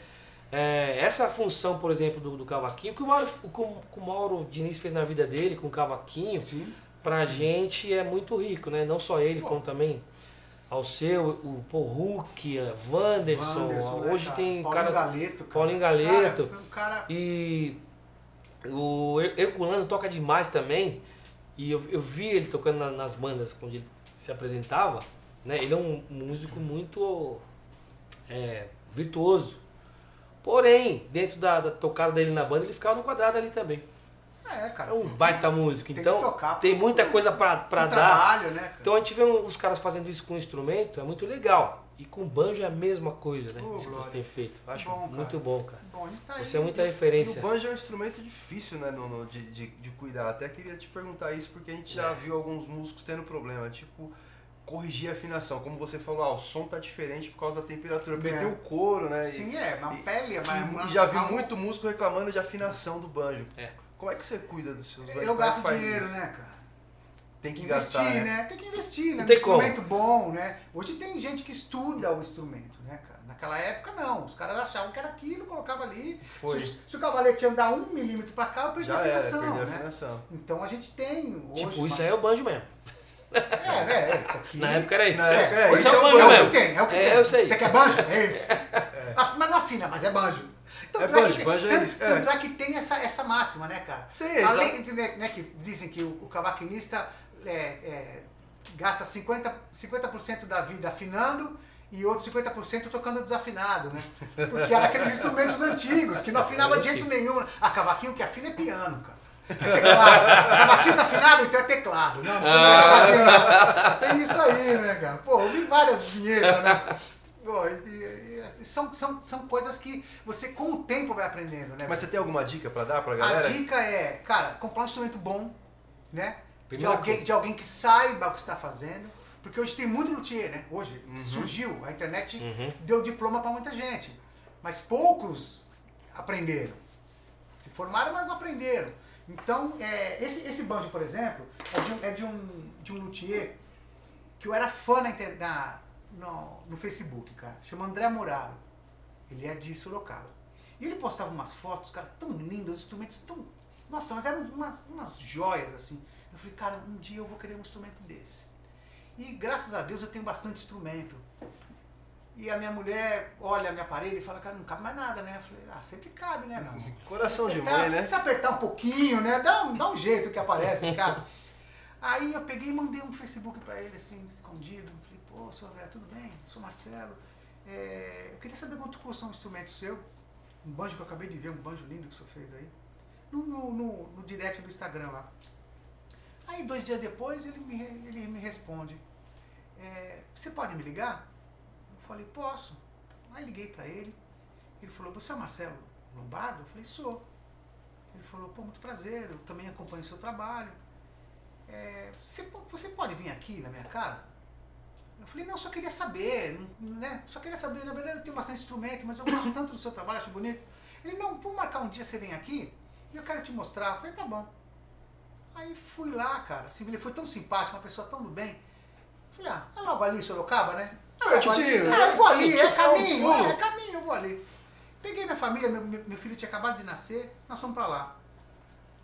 É, essa função, por exemplo, do, do cavaquinho, que o Mauro, o, que o Mauro Diniz fez na vida dele com o cavaquinho, Sim. pra gente é muito rico, né? Não só ele, Pô. como também ao seu, o Paul Hulk, a Wanderson, Wanderson, né, hoje cara? tem Paulinho caras... Galeto, cara. Paulinho Galeto. Cara, um cara. E o Her- Herculano toca demais também. E eu, eu vi ele tocando na- nas bandas quando ele se apresentava. Né? Ele é um músico muito é, virtuoso. Porém, dentro da, da tocada dele na banda, ele ficava no quadrado ali também. É, cara. É um baita músico. Tem Então, tocar, tem muita coisa um dar. trabalho, né, cara? Então a gente vê os caras fazendo isso com instrumento, é muito legal. E com banjo é a mesma coisa, né? Ô, isso que você Glória. tem feito. Acho Bom, cara. muito bom, cara. Bom, tá Você aí, é muita? E referência. o banjo é um instrumento difícil, né, no, no- de, de, de cuidar. Até queria te perguntar isso, porque a gente já É. viu alguns músicos tendo problema, tipo, corrigir a afinação. Como você falou, ah, o som tá diferente por causa da temperatura, porque É. tem o couro, né? e- Sim, é, uma e- pele, é e- uma, uma- e já vi uma- muito músico reclamando de afinação do banjo. É. Como é que você cuida dos seus banjos? Eu é que gasto faz dinheiro, isso? né, cara? Tem que investir, gastar, né? né? Tem que investir, né? Tem como. instrumento bom, né? Hoje tem gente que estuda o instrumento, né, cara? Naquela época não. Os caras achavam que era aquilo, colocava ali. Foi. Se, se o cavalete andar um milímetro pra cá, eu perdi Já a era, afinação, perdeu a né? afinação. Então a gente tem hoje. Tipo, isso aí é o banjo mesmo. É, né? É, isso aqui. Na época era isso. É, hoje isso é, é o banjo é o que tem, é o que É, tem. eu sei. Você quer banjo? É esse. Ah, Mas não afina, mas é banjo. Tanto É banjo, que, banjo é tanto, isso, é. tanto é que tem essa, essa máxima, né, cara? Tem, Além de, né, né, que dizem que o, o cavaquinista é, é, gasta 50%, 50 da vida afinando e outro 50% tocando desafinado, né? Porque era aqueles instrumentos antigos, que não afinava de jeito nenhum. A cavaquinho que afina é piano, cara. É teclado. Cavaquinho tá afinado, então é teclado. Não, não é cavaquinho, não. Tem isso aí, né, cara? Pô, eu vi várias vinhetas, né? Pô, e- e- são, são, são coisas que você com o tempo vai aprendendo, né? Mas você tem alguma dica pra dar pra A galera? dica é, cara, comprar um instrumento bom, né? De alguém, coisa. de alguém que saiba o que está fazendo. Porque hoje tem muito luthier, né? Hoje Uhum. surgiu, a internet Uhum. deu diploma para muita gente. Mas poucos aprenderam. Se formaram, mas não aprenderam. Então, é, esse, esse banjo, por exemplo, é de um, é de um, de um luthier que eu era fã na, na- no, no Facebook, cara. Chama André Muraro. Ele é de Sorocaba. E ele postava umas fotos, cara, tão lindas, os instrumentos tão. Nossa, mas eram umas, umas joias assim. Eu falei, cara, um dia eu vou querer um instrumento desse. E graças a Deus eu tenho bastante instrumento. E a minha mulher olha a minha parede e fala, cara, não cabe mais nada, né? Eu falei, ah, sempre cabe, né, meu? Coração de mãe, né? Se apertar um pouquinho, né? Dá um, dá um jeito que aparece, cara. Aí eu peguei e mandei um Facebook pra ele, assim, escondido. Falei, pô, André, tudo bem? Sou Marcelo. É, eu queria saber quanto custa um instrumento seu. Um banjo que eu acabei de ver, um banjo lindo que o senhor fez aí. No, no, no, no direct do Instagram lá. Aí dois dias depois ele me, ele me responde. é, você pode me ligar? Eu falei, posso. Aí liguei pra ele. Ele falou, você é o Marcelo Lombardo? Eu falei, sou. Ele falou, pô, muito prazer, eu também acompanho o seu trabalho. É, você, você pode vir aqui na minha casa? Eu falei, não, só queria saber, né? Só queria saber, na verdade eu tenho bastante instrumento, mas eu gosto tanto do seu trabalho, acho bonito. Ele, não, vamos marcar um dia, você vem aqui e eu quero te mostrar. Eu falei, tá bom. Aí fui lá, cara, assim, ele foi tão simpático, uma pessoa tão do bem. Falei, ah, é logo ali Sorocaba, né? Ali. Pertinho, Ah, eu vou ali, é eu um caminho, é caminho, eu vou ali. Peguei minha família, meu, meu filho tinha acabado de nascer, nós fomos pra lá.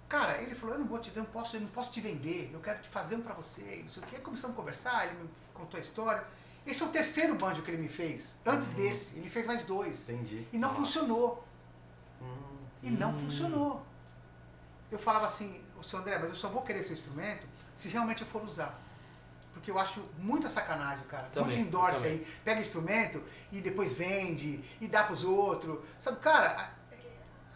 Cara, ele falou, eu não vou te, eu não posso, eu não posso te vender, eu quero te fazer um pra você, não sei o começamos a conversar, ele me contou a história. Esse é o terceiro banjo que ele me fez. Antes desse, ele fez mais dois. Entendi. E não Nossa. funcionou. Hum. E não funcionou. Eu falava assim, o seu André, mas eu só vou querer esse instrumento se realmente eu for usar. Porque eu acho muita sacanagem, cara. Também, Muito endorse também. aí. Pega instrumento e depois vende e dá pros outros. Sabe, cara,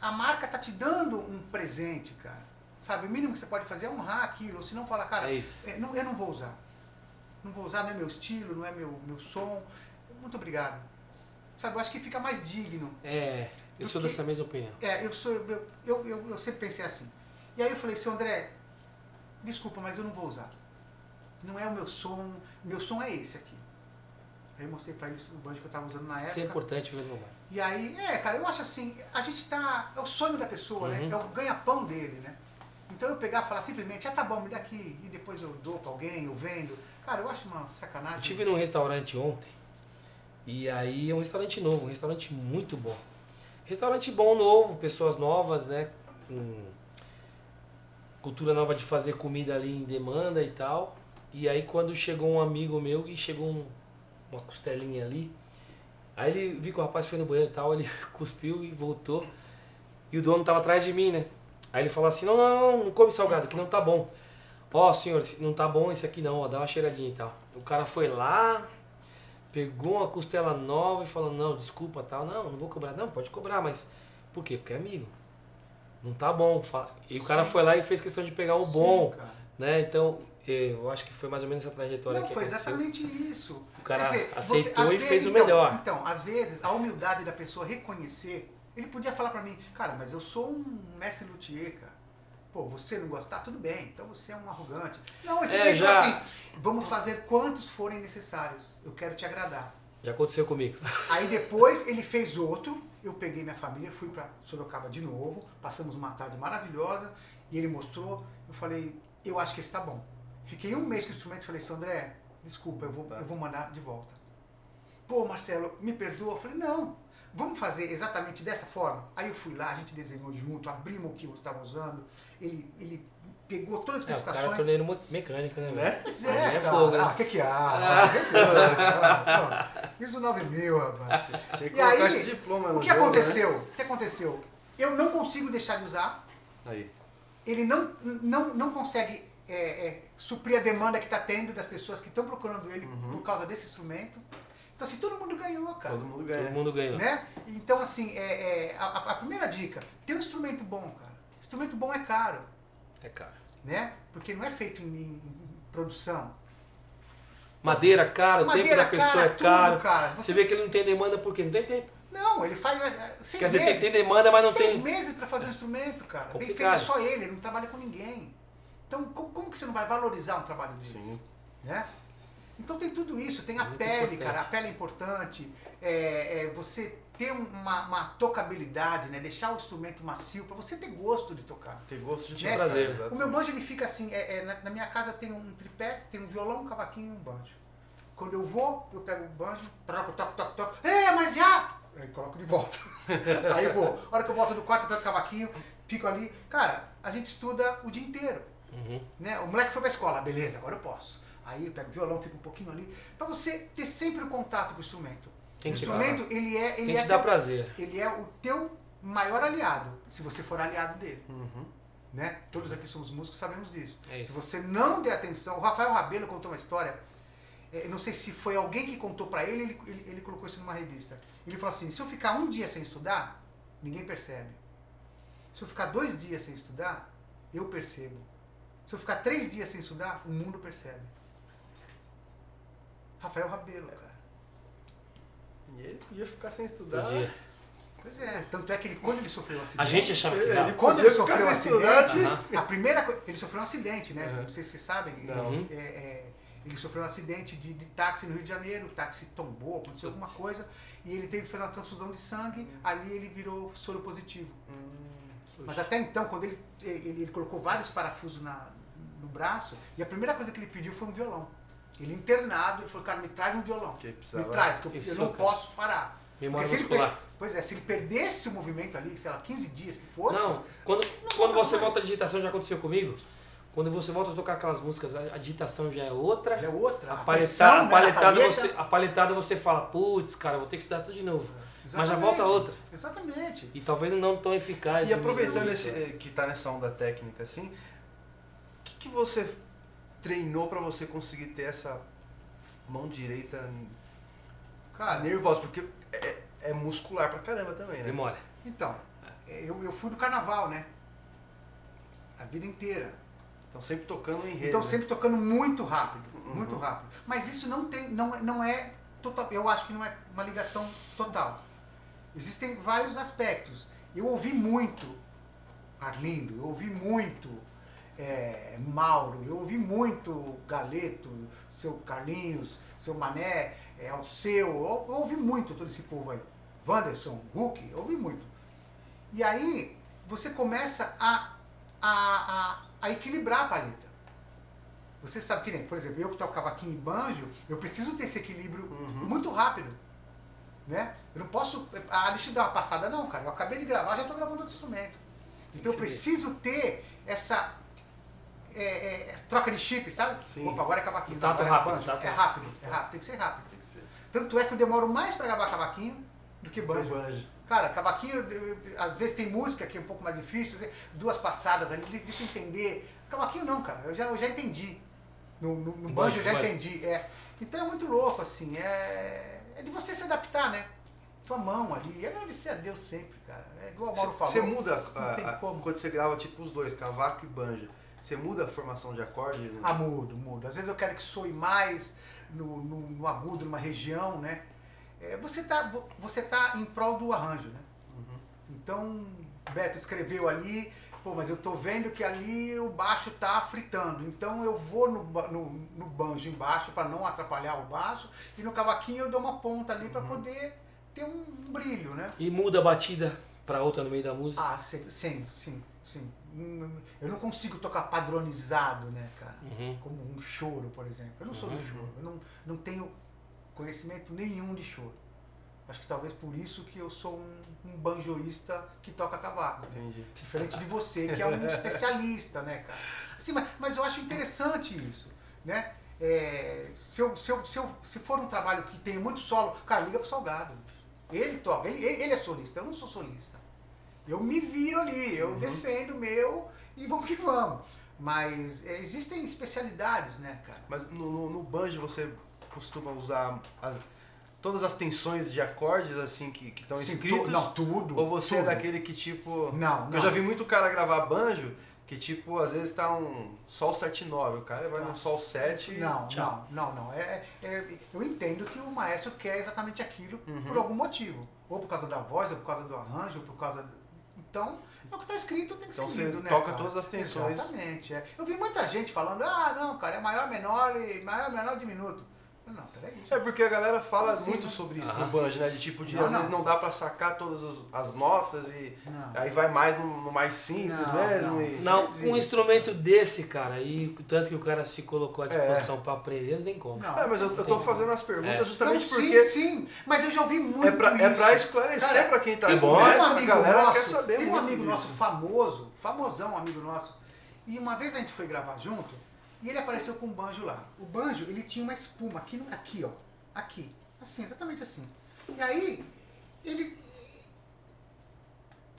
a, a marca tá te dando um presente, cara. Sabe, o mínimo que você pode fazer é honrar aquilo. Ou se não falar, cara, É isso. é, não, eu não vou usar. Não vou usar, não é meu estilo, não é meu, meu som. Muito obrigado. Sabe, eu acho que fica mais digno. É, eu sou dessa mesma opinião. É, eu, sou, eu, eu, eu, eu sempre pensei assim. E aí eu falei, seu André, desculpa, mas eu não vou usar. Não é o meu som, meu som é esse aqui. Aí eu mostrei pra ele o banjo que eu tava usando na Isso é época. importante mesmo. E aí, é, cara, eu acho assim, a gente tá. É o sonho da pessoa, né? Uhum. É o ganha-pão dele, né? Então eu pegar e falar simplesmente, ah tá bom, me dá aqui, e depois eu dou pra alguém, eu vendo. Cara, eu acho uma sacanagem. Eu tive num restaurante ontem, e aí é um restaurante novo, um restaurante muito bom. Restaurante bom, novo, pessoas novas, né? Com cultura nova de fazer comida ali em demanda e tal. E aí quando chegou um amigo meu e chegou um- uma costelinha ali, aí ele viu que o rapaz foi no banheiro e tal, ele cuspiu e voltou. E o dono tava atrás de mim, né? Aí ele falou assim, não, não, não, não come salgado, que não tá bom. Ó, senhor, esse- não tá bom esse aqui não, ó, dá uma cheiradinha e tal. O cara foi lá, pegou uma costela nova e falou, não, desculpa tal, não, não vou cobrar. Não, pode cobrar, mas por quê? Porque é amigo. não tá bom. E o cara foi lá e fez questão de pegar o bom, Sim, cara. né? Então, eu acho que foi mais ou menos essa trajetória Não, que foi aconteceu. exatamente isso. O cara dizer, aceitou às e fez o então, melhor. Então, às vezes, a humildade da pessoa reconhecer, ele podia falar pra mim, cara, mas eu sou um mestre luthier, cara. Pô, você não gostar, tudo bem, então você é um arrogante. Não, ele É, já- assim, vamos fazer quantos forem necessários, eu quero te agradar. Já aconteceu comigo. Aí depois ele fez outro, eu peguei minha família, fui pra Sorocaba de novo, passamos uma tarde maravilhosa, e ele mostrou, eu falei, eu acho que esse tá bom. Fiquei um mês com o instrumento e falei, Sandré, desculpa, eu vou, Tá. eu vou mandar de volta. Pô, Marcelo, me perdoa. Eu falei, não, vamos fazer exatamente dessa forma? Aí eu fui lá, a gente desenhou junto, abrimos o que eu estava usando, ele, ele pegou todas as É, o cara é especificações. torneiro mecânico, né? Né? Pois é, é cara. fogo, né? Ah, o que que há? Ah, Isso 9 mil, rapaz. Tinha que E aí, esse diploma O que jogo, aconteceu? O que aconteceu? Eu não consigo deixar de usar, Né? Aí. ele não, não, não consegue é, é, suprir a demanda que está tendo das pessoas que estão procurando ele por causa desse instrumento. Então, assim, todo mundo ganhou, cara. Todo mundo ganha. Todo mundo ganhou. Né? Então, assim, é, é, a, a primeira dica, ter um instrumento bom, cara. Instrumento bom é caro, É caro. né? Porque não é feito em, em produção. Madeira cara, o tempo Madeira da pessoa cara, é tudo, caro. cara. Você Você- vê que ele não tem demanda porque não tem tempo. Não, ele faz é, seis Quer dizer, tem, meses. tem demanda, mas não seis tem. meses para fazer um instrumento, cara. Bem feito Complicado. é só ele, ele não trabalha com ninguém. Então, como, como que você não vai valorizar um trabalho desse? Sim. Né? Então tem tudo isso, tem a Muito pele, importante. cara, a pele é importante, é, é, você ter uma, uma tocabilidade, né? deixar o instrumento macio, para você ter gosto de tocar. Ter gosto de Né, tocar, prazer. exato. O meu banjo ele fica assim, é, é, na, na minha casa tem um tripé, tem um violão, um cavaquinho e um banjo. Quando eu vou, eu pego o banjo, troco, toco, toco, toco, é, mas já! Aí coloco de volta. Aí eu vou. A hora que eu volto do quarto, eu pego o cavaquinho, fico ali. Cara, a gente estuda o dia inteiro. Uhum. Né? O moleque foi pra escola, beleza, agora eu posso. Aí eu pego o violão, fico um pouquinho ali, pra você ter sempre o contato com o instrumento. Tem o instrumento, ele é, ele Tem é dar teu- prazer. ele é o teu maior aliado, se você for aliado dele. Uhum. Né? Todos aqui somos músicos, sabemos disso. É. Se você não der atenção, o Rafael Rabelo contou uma história, é, não sei se foi alguém que contou pra ele, ele, ele, ele colocou isso numa revista. Ele falou assim: se eu ficar um dia sem estudar, ninguém percebe. Se eu ficar dois dias sem estudar, eu percebo. Se eu ficar três dias sem estudar, o mundo percebe. Rafael Rabelo, cara. E ele podia ficar sem estudar. Podia. Pois é, tanto é que ele, quando ele sofreu um acidente. A gente achava que Ele não. Quando podia ele sofreu um acidente, Aham. a primeira coisa. Ele sofreu um acidente, né? Uhum. Não sei se vocês sabem. Não. Uhum. É, é, ele sofreu um acidente de, de táxi no Rio de Janeiro, o táxi tombou, aconteceu alguma coisa, e ele teve que fazer uma transfusão de sangue, ali ele virou soro positivo. Mas até então, quando ele, ele, ele colocou vários parafusos na, no braço, e a primeira coisa que ele pediu foi um violão. Ele internado, ele falou, cara, me traz um violão. Que Me traz, que eu, Isso, eu não cara. posso parar. Memória Porque se ele muscular. per- Pois é, se ele perdesse o movimento ali, sei lá, 15 dias que fosse, Não, quando, quando volta você mais. volta à digitação, já aconteceu comigo. Ququando você volta a tocar aquelas músicas, a a digitação já é outra. já é outra. A, pressão, paletada, a, né, paletada palheta. você, a paletada você fala, putz, cara, vou ter que estudar tudo de novo. Mas já volta outra. Exatamente. E talvez não tão eficaz. E aproveitando esse, eh, que tá nessa onda técnica assim, o que, que você treinou pra você conseguir ter essa mão direita Cara, nervosa? Porque é, é muscular pra caramba também, né? Memória. então, eu, eu fui do carnaval, né? A vida inteira. Então sempre tocando em rede. Então né? sempre tocando muito rápido, Uhum. muito rápido. Mas isso não tem, não, é- não é total, eu acho que não é uma ligação total. Existem vários aspectos. Eu ouvi muito Arlindo, eu ouvi muito é, Mauro, eu ouvi muito Galeto, seu Carlinhos, seu Mané, é, Alceu, eu, eu ouvi muito todo esse povo aí. Wanderson, Hulk, eu ouvi muito. E aí você começa a, a, a, a equilibrar a palheta. Você sabe que nem, por exemplo, eu que toco cavaquinho e banjo, eu preciso ter esse equilíbrio Uhum. muito rápido. Né? Eu não posso. Ah, deixa eu dar uma passada, não, cara. Eu acabei de gravar, já estou gravando outro instrumento. Então eu preciso ter essa é, é, troca de chip, sabe? Sim. Opa, agora é cavaquinho. Tato não, é rápido, banjo. o tato É é rápido, é rápido, tem que ser rápido. Tem que ser. Tanto é que eu demoro mais para gravar cavaquinho do que banjo. Banjo. Cara, cavaquinho, eu- eu- às vezes tem música que é um pouco mais difícil, duas passadas ali, deixa eu entender. Cavaquinho não, cara, eu já, eu já entendi. No, no, no banjo eu já banjo. entendi. É. Então é muito louco, assim, é, é de você se adaptar, né? tua mão ali e agradecer a Deus sempre, cara. É igual o Mauro falou. Você muda a- a- quando você grava tipo os dois, cavaco e banjo. Você muda a formação de acorde? né? Ah, mudo, mudo. Às vezes eu quero que soe mais no, no, no agudo, numa região, né? É, você, tá, vo- você tá em prol do arranjo, né? Então, Beto escreveu ali, pô, mas eu tô vendo que ali o baixo tá fritando. Então eu vou no, no, no banjo embaixo para não atrapalhar o baixo e no cavaquinho eu dou uma ponta ali para poder ter um brilho, né? E muda a batida pra outra no meio da música. Ah, sim, sim, sim. sim. Hum, Eu não consigo tocar padronizado, né, cara? Uhum. como um choro, por exemplo. Eu não sou do Uhum. choro, eu não, não tenho conhecimento nenhum de choro. Acho que talvez por isso que eu sou um, um banjoísta que toca cavaco. Entendi. Diferente de você, que é um especialista, né, cara? Assim, mas, mas eu acho interessante isso, né? É, se, eu, se, eu, se, eu, se for um trabalho que tem muito solo, cara, liga pro Salgado. Ele toca, ele, ele é solista, eu não sou solista. Eu me viro ali, eu defendo o meu e vamos que vamos. Mas é, existem especialidades, né, cara? Mas no, no, no banjo você costuma usar as- todas as tensões de acordes assim que estão escritos? não, tudo. Ou você é tudo. daquele que tipo. Não, Porque Eu não. já vi muito cara gravar banjo que tipo, às vezes tá um Sol 7 9, o cara vai Tá. num Sol 7 e. Não, tchau. não, não, não. É, é- eu entendo que o maestro quer exatamente aquilo Uhum. por algum motivo. Ou por causa da voz, ou por causa do arranjo, ou por causa. do- Então, é o que está escrito, tem que Então ser lido, né? toca cara? todas as tensões. Exatamente. é. Eu vi muita gente falando, ah, não, cara, é maior, menor e maior, menor diminuto. Não, peraí. É porque a galera fala Assim, muito né? sobre isso Aham. no banjo, né? De tipo, de Não, às não. vezes não dá pra sacar todas as, as notas e Não. aí vai mais no, no mais simples Não, mesmo. não. E... Não, um instrumento desse, cara, e tanto que o cara se colocou à É. disposição pra aprender, não tem como. Não. É, mas eu, eu tô fazendo as perguntas É. justamente Não, porque sim, sim, mas eu já ouvi muito é pra, é isso. pra esclarecer Cara, pra quem tá é Tem um a amigo galera nosso, quer saber tem um amigo disso. nosso famoso, famosão amigo nosso, e uma vez a gente foi gravar junto, e ele apareceu com um banjo lá. O banjo, ele tinha uma espuma aqui, aqui ó, aqui, assim, exatamente assim. E aí, ele...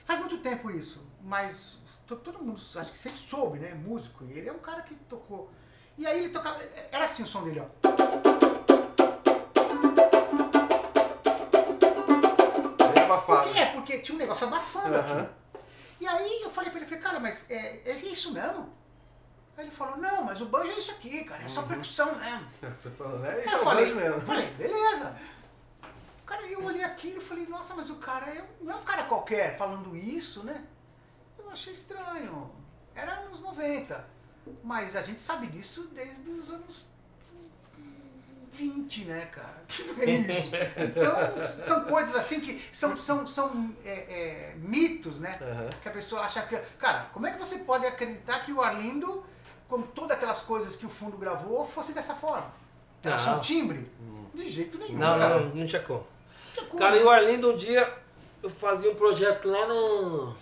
Faz muito tempo isso, mas to- todo mundo acho que sempre soube, né, músico, e ele é um cara que tocou. E aí ele tocava, era assim o som dele, ó. Abafado. Por quê? Porque tinha um negócio abafando Aham. aqui. E aí eu falei pra ele, falei, cara, mas é, é isso mesmo? Aí ele falou, não, mas o banjo é isso aqui, cara, é só percussão mesmo. Você falou, né? Isso é eu o falei, banjo mesmo. falei, beleza. Cara, eu olhei aquilo e falei, nossa, mas o cara é, não é um cara qualquer falando isso, né? Eu achei estranho. Era anos 90. Mas a gente sabe disso desde os anos 20, né, cara? Que não é isso. Então, são coisas assim que são, são, são é, é, mitos, né? Aham. Que a pessoa acha que. Cara, como é que você pode acreditar que o Arlindo, com todas aquelas coisas que o fundo gravou, fosse dessa forma? Era só um Não. timbre? De jeito nenhum. Não, cara. não, não tinha como. Não tinha como. Cara, e o Arlindo, um dia, eu fazia um projeto lá no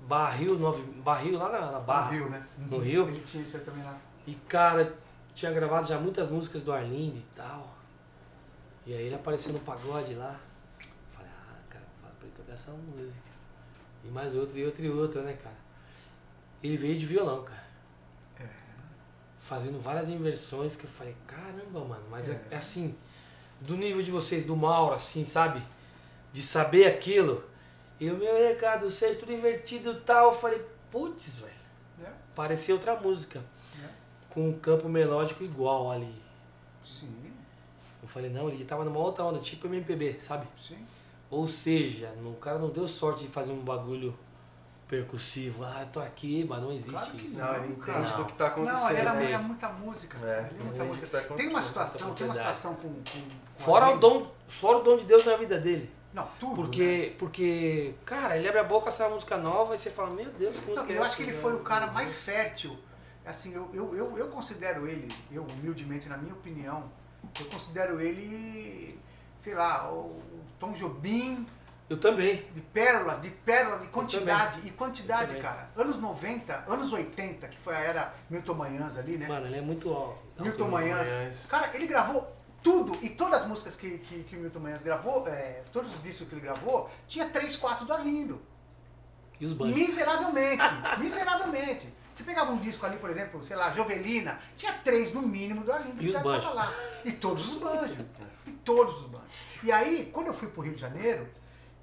Barril, Nove, Barril lá na, na Barra. No Rio, né? No Rio. Ele tinha isso aí também lá. E, cara, tinha gravado já muitas músicas do Arlindo e tal. E aí ele apareceu no pagode lá. Falei, ah, cara, fala pra ele tocar essa música. E mais outra, e outra, e outra, né, cara? Ele veio de violão, cara. É. Fazendo várias inversões que eu falei, caramba, mano, mas é, É. é assim, do nível de vocês, do Mauro, assim, sabe? De saber aquilo. E o meu recado, seja tudo invertido e tal. Eu falei, putz, velho. né? Parecia outra música. É. Com um campo melódico igual ali. Sim, Eu falei, não, ele tava numa outra onda, tipo MPB, sabe? sim. Ou seja, o cara não deu sorte de fazer um bagulho percussivo. Ah, eu tô aqui, mas não existe Claro que isso. Não, ele entende do que tá acontecendo. Não, era, né? era muita música. É, muita música. tá Tem uma situação, tem uma situação com. com, com Fora o dom, fora o dom de Deus na vida dele. Não, tudo. né? Porque, porque, cara, ele abre a boca essa música nova e você fala, meu Deus, que Não, música é eu essa, acho que ele foi o cara mais fértil. Assim, eu, eu, eu, eu considero ele, eu humildemente, na minha opinião, eu considero ele, sei lá, o, o Tom Jobim Eu também. de pérolas, de pérola, de quantidade. E quantidade, cara. Anos 90, anos 80, que foi a era Milton Manhãs ali, né? Mano, ele é muito ó, Milton alto, Manhãs. Manhãs. Cara, ele gravou tudo e todas as músicas que, que, que o Milton Manhãs gravou, é, todos os discos que ele gravou, tinha três, quatro do Arlindo. E os banjos. Miseravelmente, miseravelmente. Você pegava um disco ali, por exemplo, sei lá, Jovelina, tinha três no mínimo do Arlindo E que os tava banjos? lá. E todos os banjos. E todos os banjos. E aí, quando eu fui pro Rio de Janeiro,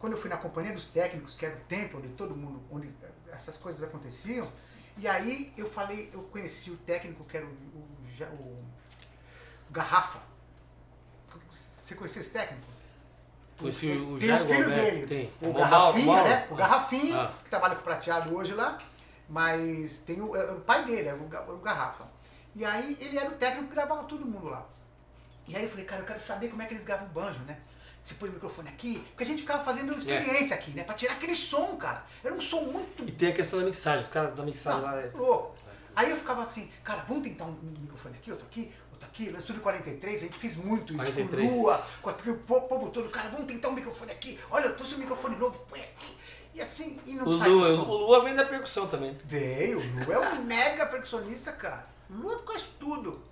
quando eu fui na companhia dos técnicos, que era o tempo onde todo mundo, onde essas coisas aconteciam, e aí eu falei, eu conheci o técnico que era o, o, o Garrafa. Você conhecia esse técnico? Conheci o Tem Jair o filho Alberto, dele, tem. o Mauro- Garrafinha, Mauro. né? O Garrafinha, Ah. que trabalha com o prateado hoje lá, mas tem o, é o pai dele, é o, o Garrafa. E aí ele era o técnico que gravava todo mundo lá. E aí eu falei, cara, eu quero saber como é que eles gravam o banjo, né? Se põe o microfone aqui, porque a gente ficava fazendo experiência aqui, né? Pra tirar aquele som, cara. Era um som muito E tem a questão da mixagem, os caras da mixagem lá. é- louco. Aí eu ficava assim, cara, vamos tentar um microfone aqui, outro aqui, outro aqui. No estúdio 43, a gente fez muito isso 43. com Lua, com o po- povo todo. Cara, vamos tentar um microfone aqui. Olha, eu trouxe um microfone novo, põe aqui. E assim, e não O saiu Lua, o Lua vem da percussão também. Veio, o Lu é um mega percussionista, cara. O Lu faz tudo.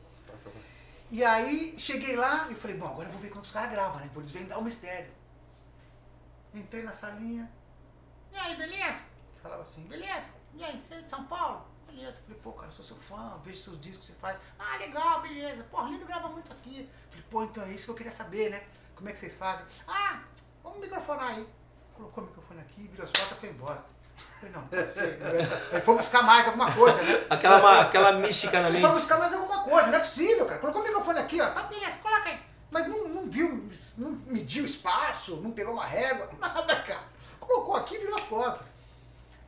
E aí, cheguei lá e falei, bom, agora eu vou ver como os caras gravam, né? Vou desvendar o mistério. Entrei na salinha. E aí, beleza? Falava assim, beleza. E aí, você é de São Paulo? Beleza. Falei, pô, cara, sou seu fã, vejo seus discos que você faz. Ah, legal, beleza. Pô, Lindo grava muito aqui. Falei, pô, então é isso que eu queria saber, né? Como é que vocês fazem? Ah, vamos microfonar aí. Colocou o microfone aqui, virou as costas e foi embora. Não, pode ser. Aí foi buscar mais alguma coisa, né? Aquela, aquela mística na Ele mente. foi buscar mais alguma coisa, não é possível, cara. Colocou o microfone aqui, ó. Tá, beleza, coloca aí. Mas não, não viu, não mediu espaço, não pegou uma régua, nada, cara. Colocou aqui e virou as costas.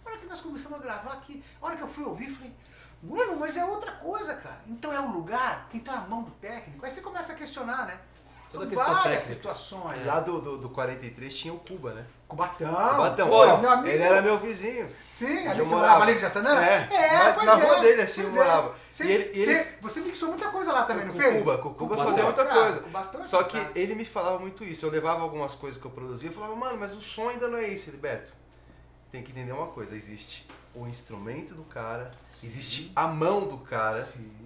A hora que nós começamos a gravar aqui, a hora que eu fui ouvir, falei, Bruno, mas é outra coisa, cara. Então é o lugar, então é a mão do técnico. Aí você começa a questionar, né? São Toda questão várias técnica. situações. Lá do, do, do 43 tinha o Cuba, né? Cubatão. Cubatão. pô, Ó, amigo. Ele era meu vizinho. Sim, Eu ali você morava. morava ali no Jaçanã? É, é na- pois na é, rua dele, assim, eu pois morava. Você, E ele- e você- eles- você mixou muita coisa lá também, não fez? Cuba, com Cuba Cuba, fazia muita coisa. Cubatão é Só que ele me falava muito isso. Eu levava algumas coisas que eu produzia e falava, mano, mas o som ainda não é isso, Heriberto. Tem que entender uma coisa, existe o instrumento do cara, existe a mão do cara Sim, cara.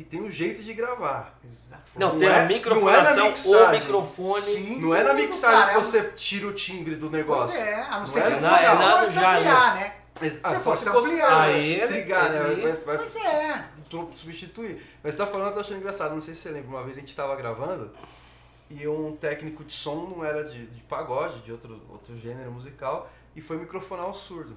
E tem o jeito de gravar. Exato. Não, Não tem é- a não é o microfone. Sim, Não é na mixagem cara, que é um- você tira o timbre do negócio. Pois é, a não Não ser é que na- for é na- ampliar, né? Ah, só se fosse ampliar, aí, trigar, né? Vai, Pois é. tu- substituir. Mas você tá falando, eu tô achando engraçado. Não sei se você lembra, uma vez a gente tava gravando e um técnico de som não era de, de pagode, de outro, outro gênero musical, e foi microfonar o surdo.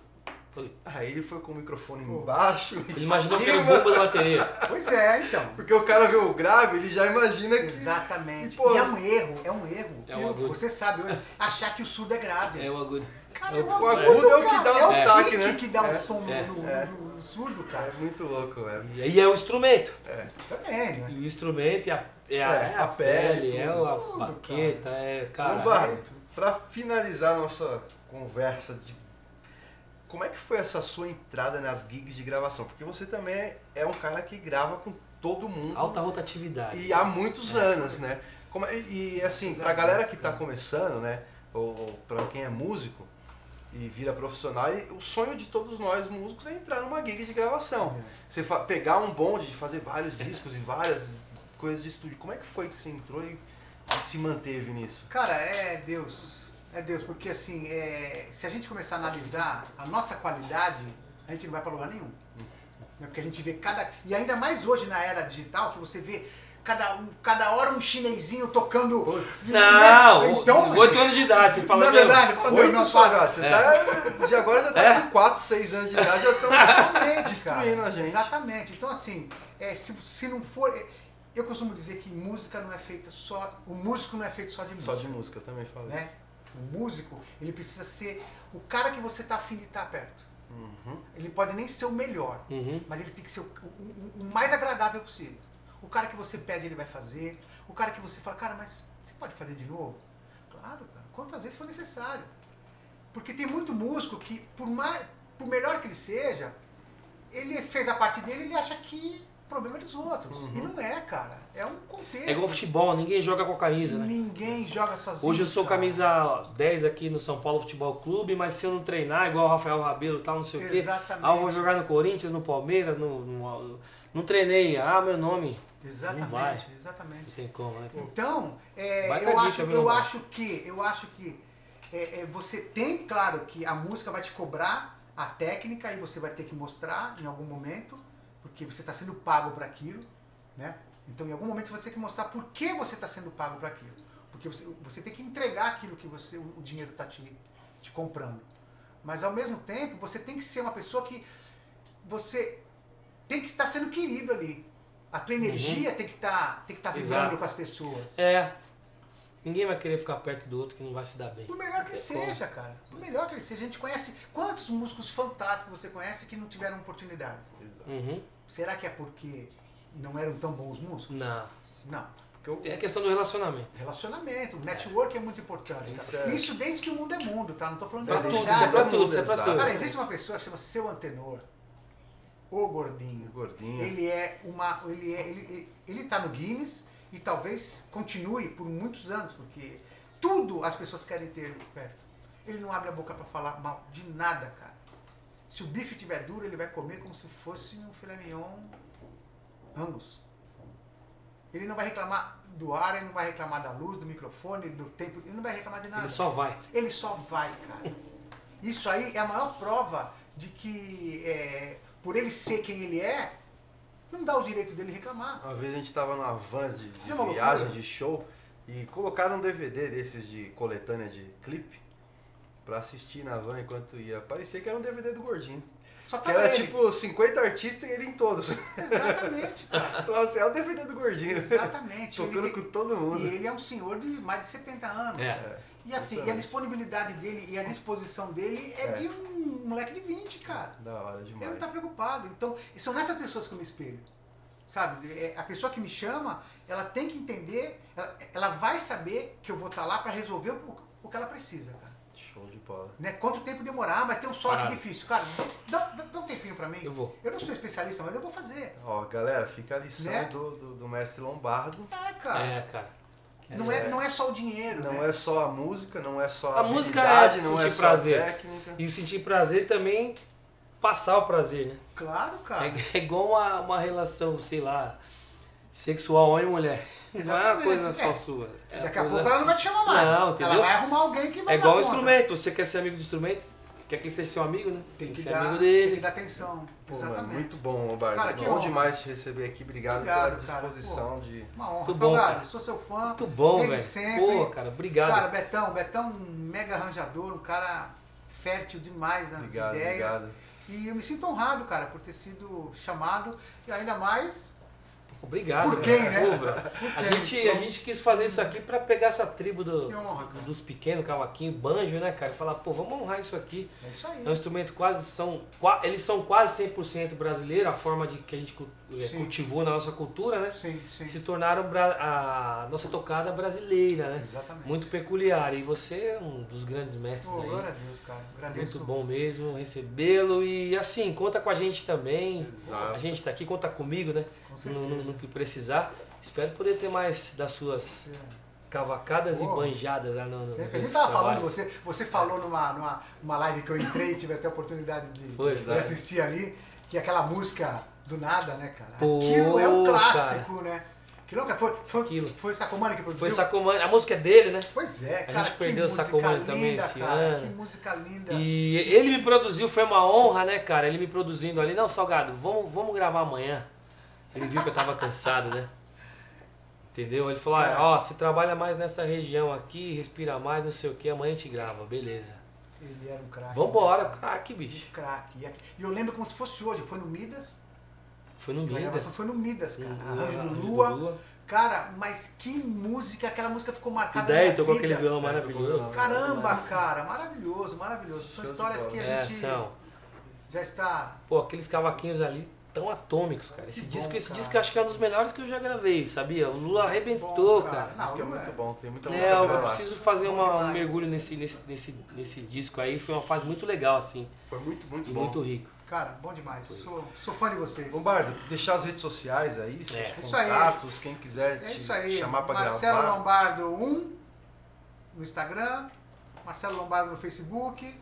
Putz. Aí ele foi com o microfone embaixo, em Ele imaginou que era o bomba da bateria. Pois é, então. porque o cara vê o grave, ele já imagina que... Exatamente. E, pô, e é um erro, é um erro. É um agudo. Você sabe hoje, achar que o surdo é grave. É o agudo. Cara, é é o- um o agudo é o que cara. dá o é destaque, kick né? que dá É. o som no- É. no, É. no surdo, É cara. muito louco, é. E é o instrumento. Também, né? E o instrumento e a, é a, É, é a a pele, pele, é tudo, a baqueta, é. Cara, Então, Barreto, pra finalizar nossa conversa de como é que foi essa sua entrada nas gigs de gravação? Porque você também é um cara que grava com todo mundo alta rotatividade. e há muitos anos, né? Como é- e, e, assim, pra galera que tá começando, né? Ou, ou pra quem é músico e vira profissional, e o sonho de todos nós músicos é entrar numa gig de gravação. Você fa- pegar um bonde de fazer vários discos e várias coisas de estúdio. Como é que foi que você entrou e, e se manteve nisso? Cara, é Deus. É Deus, porque assim, é, se a gente começar a analisar a nossa qualidade, a gente não vai pra lugar nenhum. Né? Porque a gente vê cada. E ainda mais hoje na era digital, que você vê cada, um, cada hora um chinesinho tocando. Putz. Não, Então, oito anos de idade, você fala na mesmo. verdade, falando Oito não, gato. Você É. tá. De agora já tá É. com 4, 6 anos de idade, já estão destruindo cara. a gente. Exatamente. Então, assim, é, se, se não for. é, Eu costumo dizer que música não é feita só. O músico não é feito só de música. Só de música, eu também falo né? isso. O músico, ele precisa ser o cara que você tá afim de estar perto. Uhum. Ele pode nem ser o melhor, Uhum. mas ele tem que ser o, o- o mais agradável possível. O cara que você pede, ele vai fazer. O cara que você fala, cara, mas você pode fazer de novo? Claro, cara. Quantas vezes for necessário. Porque tem muito músico que, por, mais, por melhor que ele seja, ele fez a parte dele e ele acha que problema dos outros. Uhum. E não é, cara. É um contexto. É igual futebol, ninguém joga com a camisa, né? Ninguém joga sozinho. Hoje eu sou cara. camisa 10 aqui no São Paulo Futebol Clube, mas se eu não treinar, igual o Rafael Rabelo e tal, não sei o quê. Exatamente. Ah, eu vou jogar no Corinthians, no Palmeiras, no, no- não treinei. Ah, meu nome. Exatamente, Não vai. exatamente. Não tem como, né? Então, é, eu, acho, eu acho que, eu acho que é, é, você tem, claro, que a música vai te cobrar a técnica e você vai ter que mostrar em algum momento, porque você está sendo pago para aquilo, né? Então, em algum momento você tem que mostrar por que você está sendo pago para aquilo. Porque você, você tem que entregar aquilo que você, o dinheiro está te, te comprando. Mas ao mesmo tempo, você tem que ser uma pessoa que você tem que estar sendo querido ali. A tua energia tem que estar tem que estar vibrando Exato. com as pessoas. É. Ninguém vai querer ficar perto do outro que não vai se dar bem. Por melhor que É seja, cara. Por melhor que seja. A gente conhece. Quantos músicos fantásticos você conhece que não tiveram oportunidade? Exato. Uhum. Será que é porque não eram tão bons músicos? Não. Não. Eu- Tem a questão do relacionamento. Relacionamento, network é muito importante. Isso é- Isso desde que o mundo é mundo, tá? Não tô falando Pra de tudo, isso é pra tudo, isso é pra tudo. Cara, existe uma pessoa que chama Seu Antenor, o Gordinho. Gordinho. Ele é uma. Ele, é, ele, ele, ele tá no Guinness e talvez continue por muitos anos, porque tudo as pessoas querem ter perto. Ele não abre a boca pra falar mal de nada, cara. Se o bife tiver duro, ele vai comer como se fosse um filé mignon Angus. Ele não vai reclamar do ar, ele não vai reclamar da luz, do microfone, do tempo, ele não vai reclamar de nada. Ele só vai. Ele só vai, cara. Isso aí é a maior prova de que, é, por ele ser quem ele é, não dá o direito dele reclamar. Uma vez a gente tava numa van de, de É viagem, de show, e colocaram um DVD desses de coletânea de clipe pra assistir na van enquanto ia. Parecia que era um DVD do Gordinho. Só Que tava era ele. tipo 50 artistas e ele em todos. Exatamente, falava assim, é o DVD do Gordinho. Exatamente. Tocando Ele- com todo mundo. E ele é um senhor de mais de 70 anos. É. E assim, e a disponibilidade dele e a disposição dele é, É. de um moleque de 20, cara. Da hora Ele demais. não tá preocupado. Então, são nessas pessoas que eu me espelho. Sabe? É, A pessoa que me chama, ela tem que entender, ela, ela vai saber que eu vou estar lá para resolver o, o que ela precisa, cara. Show de bola. Né? Quanto tempo demorar, mas tem um solo aqui Parado. difícil. Cara, dá, dá- dá um tempinho pra mim. Eu vou. Eu não sou especialista, mas eu vou fazer. Ó, galera, fica a lição Né? do, do, do mestre Lombardo. É, cara. É, cara. Não, essa é, é- não é só o dinheiro. Não né? é só a música, não é só a, A música habilidade, é não é só prazer. a técnica. E sentir prazer também passar o prazer, né? Claro, cara. É, é igual uma, uma relação, sei lá, sexual homem e mulher. Não é uma Exatamente, coisa só é. sua. É Daqui a coisa- pouco ela não vai te chamar mais. Não, entendeu? Ela vai arrumar alguém que vai É igual um instrumento. Você quer ser amigo do instrumento? Quer que ele seja seu amigo, né? Tem que, ser dar, amigo tem que dele. dar atenção. Pô, mano, Exatamente. muito bom, Lombardo. Cara, que bom honra. demais te receber aqui. Obrigado, Obrigado, pela cara. disposição de. Uma honra. Muito bom, Salgado, cara. sou seu fã. Muito bom, desde velho. sempre. Pô, cara, obrigado. Cara, Betão, Betão um mega arranjador, um cara fértil demais nas Obrigado, ideias. obrigado. E eu me sinto honrado, cara, por ter sido chamado e ainda mais Obrigado. Por quem, velho. né? Bro. A quem? gente, a gente quis fazer isso aqui pra pegar essa tribo do, honra, dos pequenos, cavaquinho, banjo, né, cara? E falar, pô, vamos honrar isso aqui. É isso aí. É um instrumento quase são eles são quase 100% brasileiro, a forma de que a gente Sim. cultivou na nossa cultura, né? Sim, sim. Se tornaram a nossa tocada brasileira, né? Exatamente. Muito peculiar. E você é um dos grandes mestres Pô, aí. glória a Deus, cara. Agradeço. Muito bom mesmo recebê-lo. E assim, conta com a gente também. Exato. A gente tá aqui, conta comigo, né? No, no- no que precisar. Espero poder ter mais das suas cavacadas Pô. e banjadas lá no, Sempre. A gente tava falando, você, você falou numa, numa, numa live que eu entrei e tive até a oportunidade de, Foi, de assistir ali, que é aquela música do nada, né, cara? Pô, Aquilo é um clássico, né? Aquilo é um- foi, foi, Aquilo. foi Sacomani que produziu? Foi Sacomani. A música é dele, né? Pois é, A cara. gente que perdeu o Sacomani linda, também esse cara, ano. Que música linda. E ele me produziu, foi uma honra, né, cara? Ele me produzindo ali. Não, Salgado, vamos, vamos gravar amanhã. Ele viu que eu tava cansado, né? Entendeu? Ele falou, Cara. ah, ó, você trabalha mais nessa região aqui, respira mais, não sei o que, amanhã a gente grava, beleza. Ele era um craque. Vambora, né? craque, bicho. Um craque. E eu lembro como se fosse hoje. Foi no Midas. Foi no Midas. foi no Midas, cara. Uhum, do Lua. Lua. Cara, mas que música. Aquela música ficou marcada E na daí tocou aquele violão É, maravilhoso. Caramba, cara, maravilhoso, maravilhoso. São histórias que a É, gente são. já está. Pô, aqueles cavaquinhos ali tão atômicos, cara. Esse Que disco, bom, esse cara. disco eu acho que é um dos melhores que eu já gravei, sabia? O Lula arrebentou, bom, cara. cara. Isso que é muito é. bom, tem muita É, música eu pra lá. preciso fazer uma- um mergulho nesse, nesse, nesse, nesse disco aí. Foi uma fase muito legal, assim. Foi muito, muito E bom. muito rico. Cara, bom demais. Sou, sou fã de vocês. Lombardo, deixar as redes sociais aí, seus É. Isso aí. contatos, quem quiser É isso aí. chamar pra Marcelo gravar. Lombardo 1 no Instagram, Marcelo Lombardo no Facebook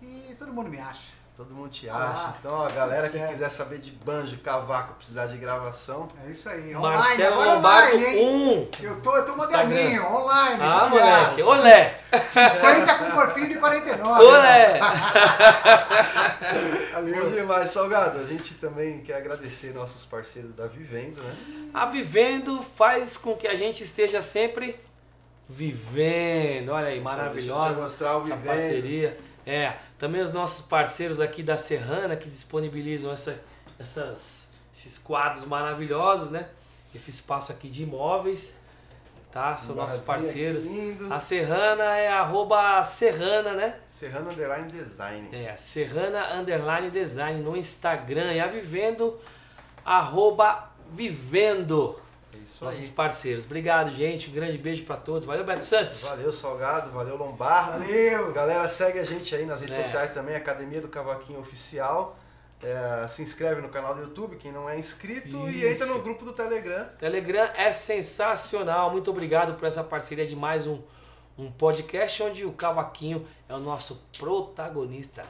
e todo mundo me acha. Todo mundo te acha. Então, a galera que quiser saber de banjo, cavaco, precisar de gravação, É isso aí. Online, Marcelo agora Lombardo online, hein? 1. Eu tô, eu tô moderninho, online. Ah, que que moleque. Olé! 50 com corpinho de 49. Olé! Bom Valeu. demais, Salgado. A gente também quer agradecer nossos parceiros da Vivendo, né? A Vivendo faz com que a gente esteja sempre Vivendo. Olha aí, Deixa eu maravilhosa mostrar o essa Vivendo. parceria. É, também os nossos parceiros aqui da Serrana que disponibilizam essa, essas, esses quadros maravilhosos, né? Esse espaço aqui de imóveis, tá? São nossos Barzinho parceiros. A Serrana é arroba Serrana, né? Serrano Underline Design. É, Serrana Underline Design no Instagram. E a Vivendo, arroba Vivendo. Isso Nossos aí. parceiros. Obrigado, gente. Um grande beijo pra todos. Valeu, Beto Santos. Valeu, Salgado. Valeu, Lombardo. Valeu! Galera, segue a gente aí nas redes É. sociais também, Academia do Cavaquinho Oficial. É, se inscreve no canal do YouTube, quem não é inscrito, e Isso. entra no grupo do Telegram. Telegram é sensacional. Muito obrigado por essa parceria de mais um, um podcast onde o Cavaquinho é o nosso protagonista.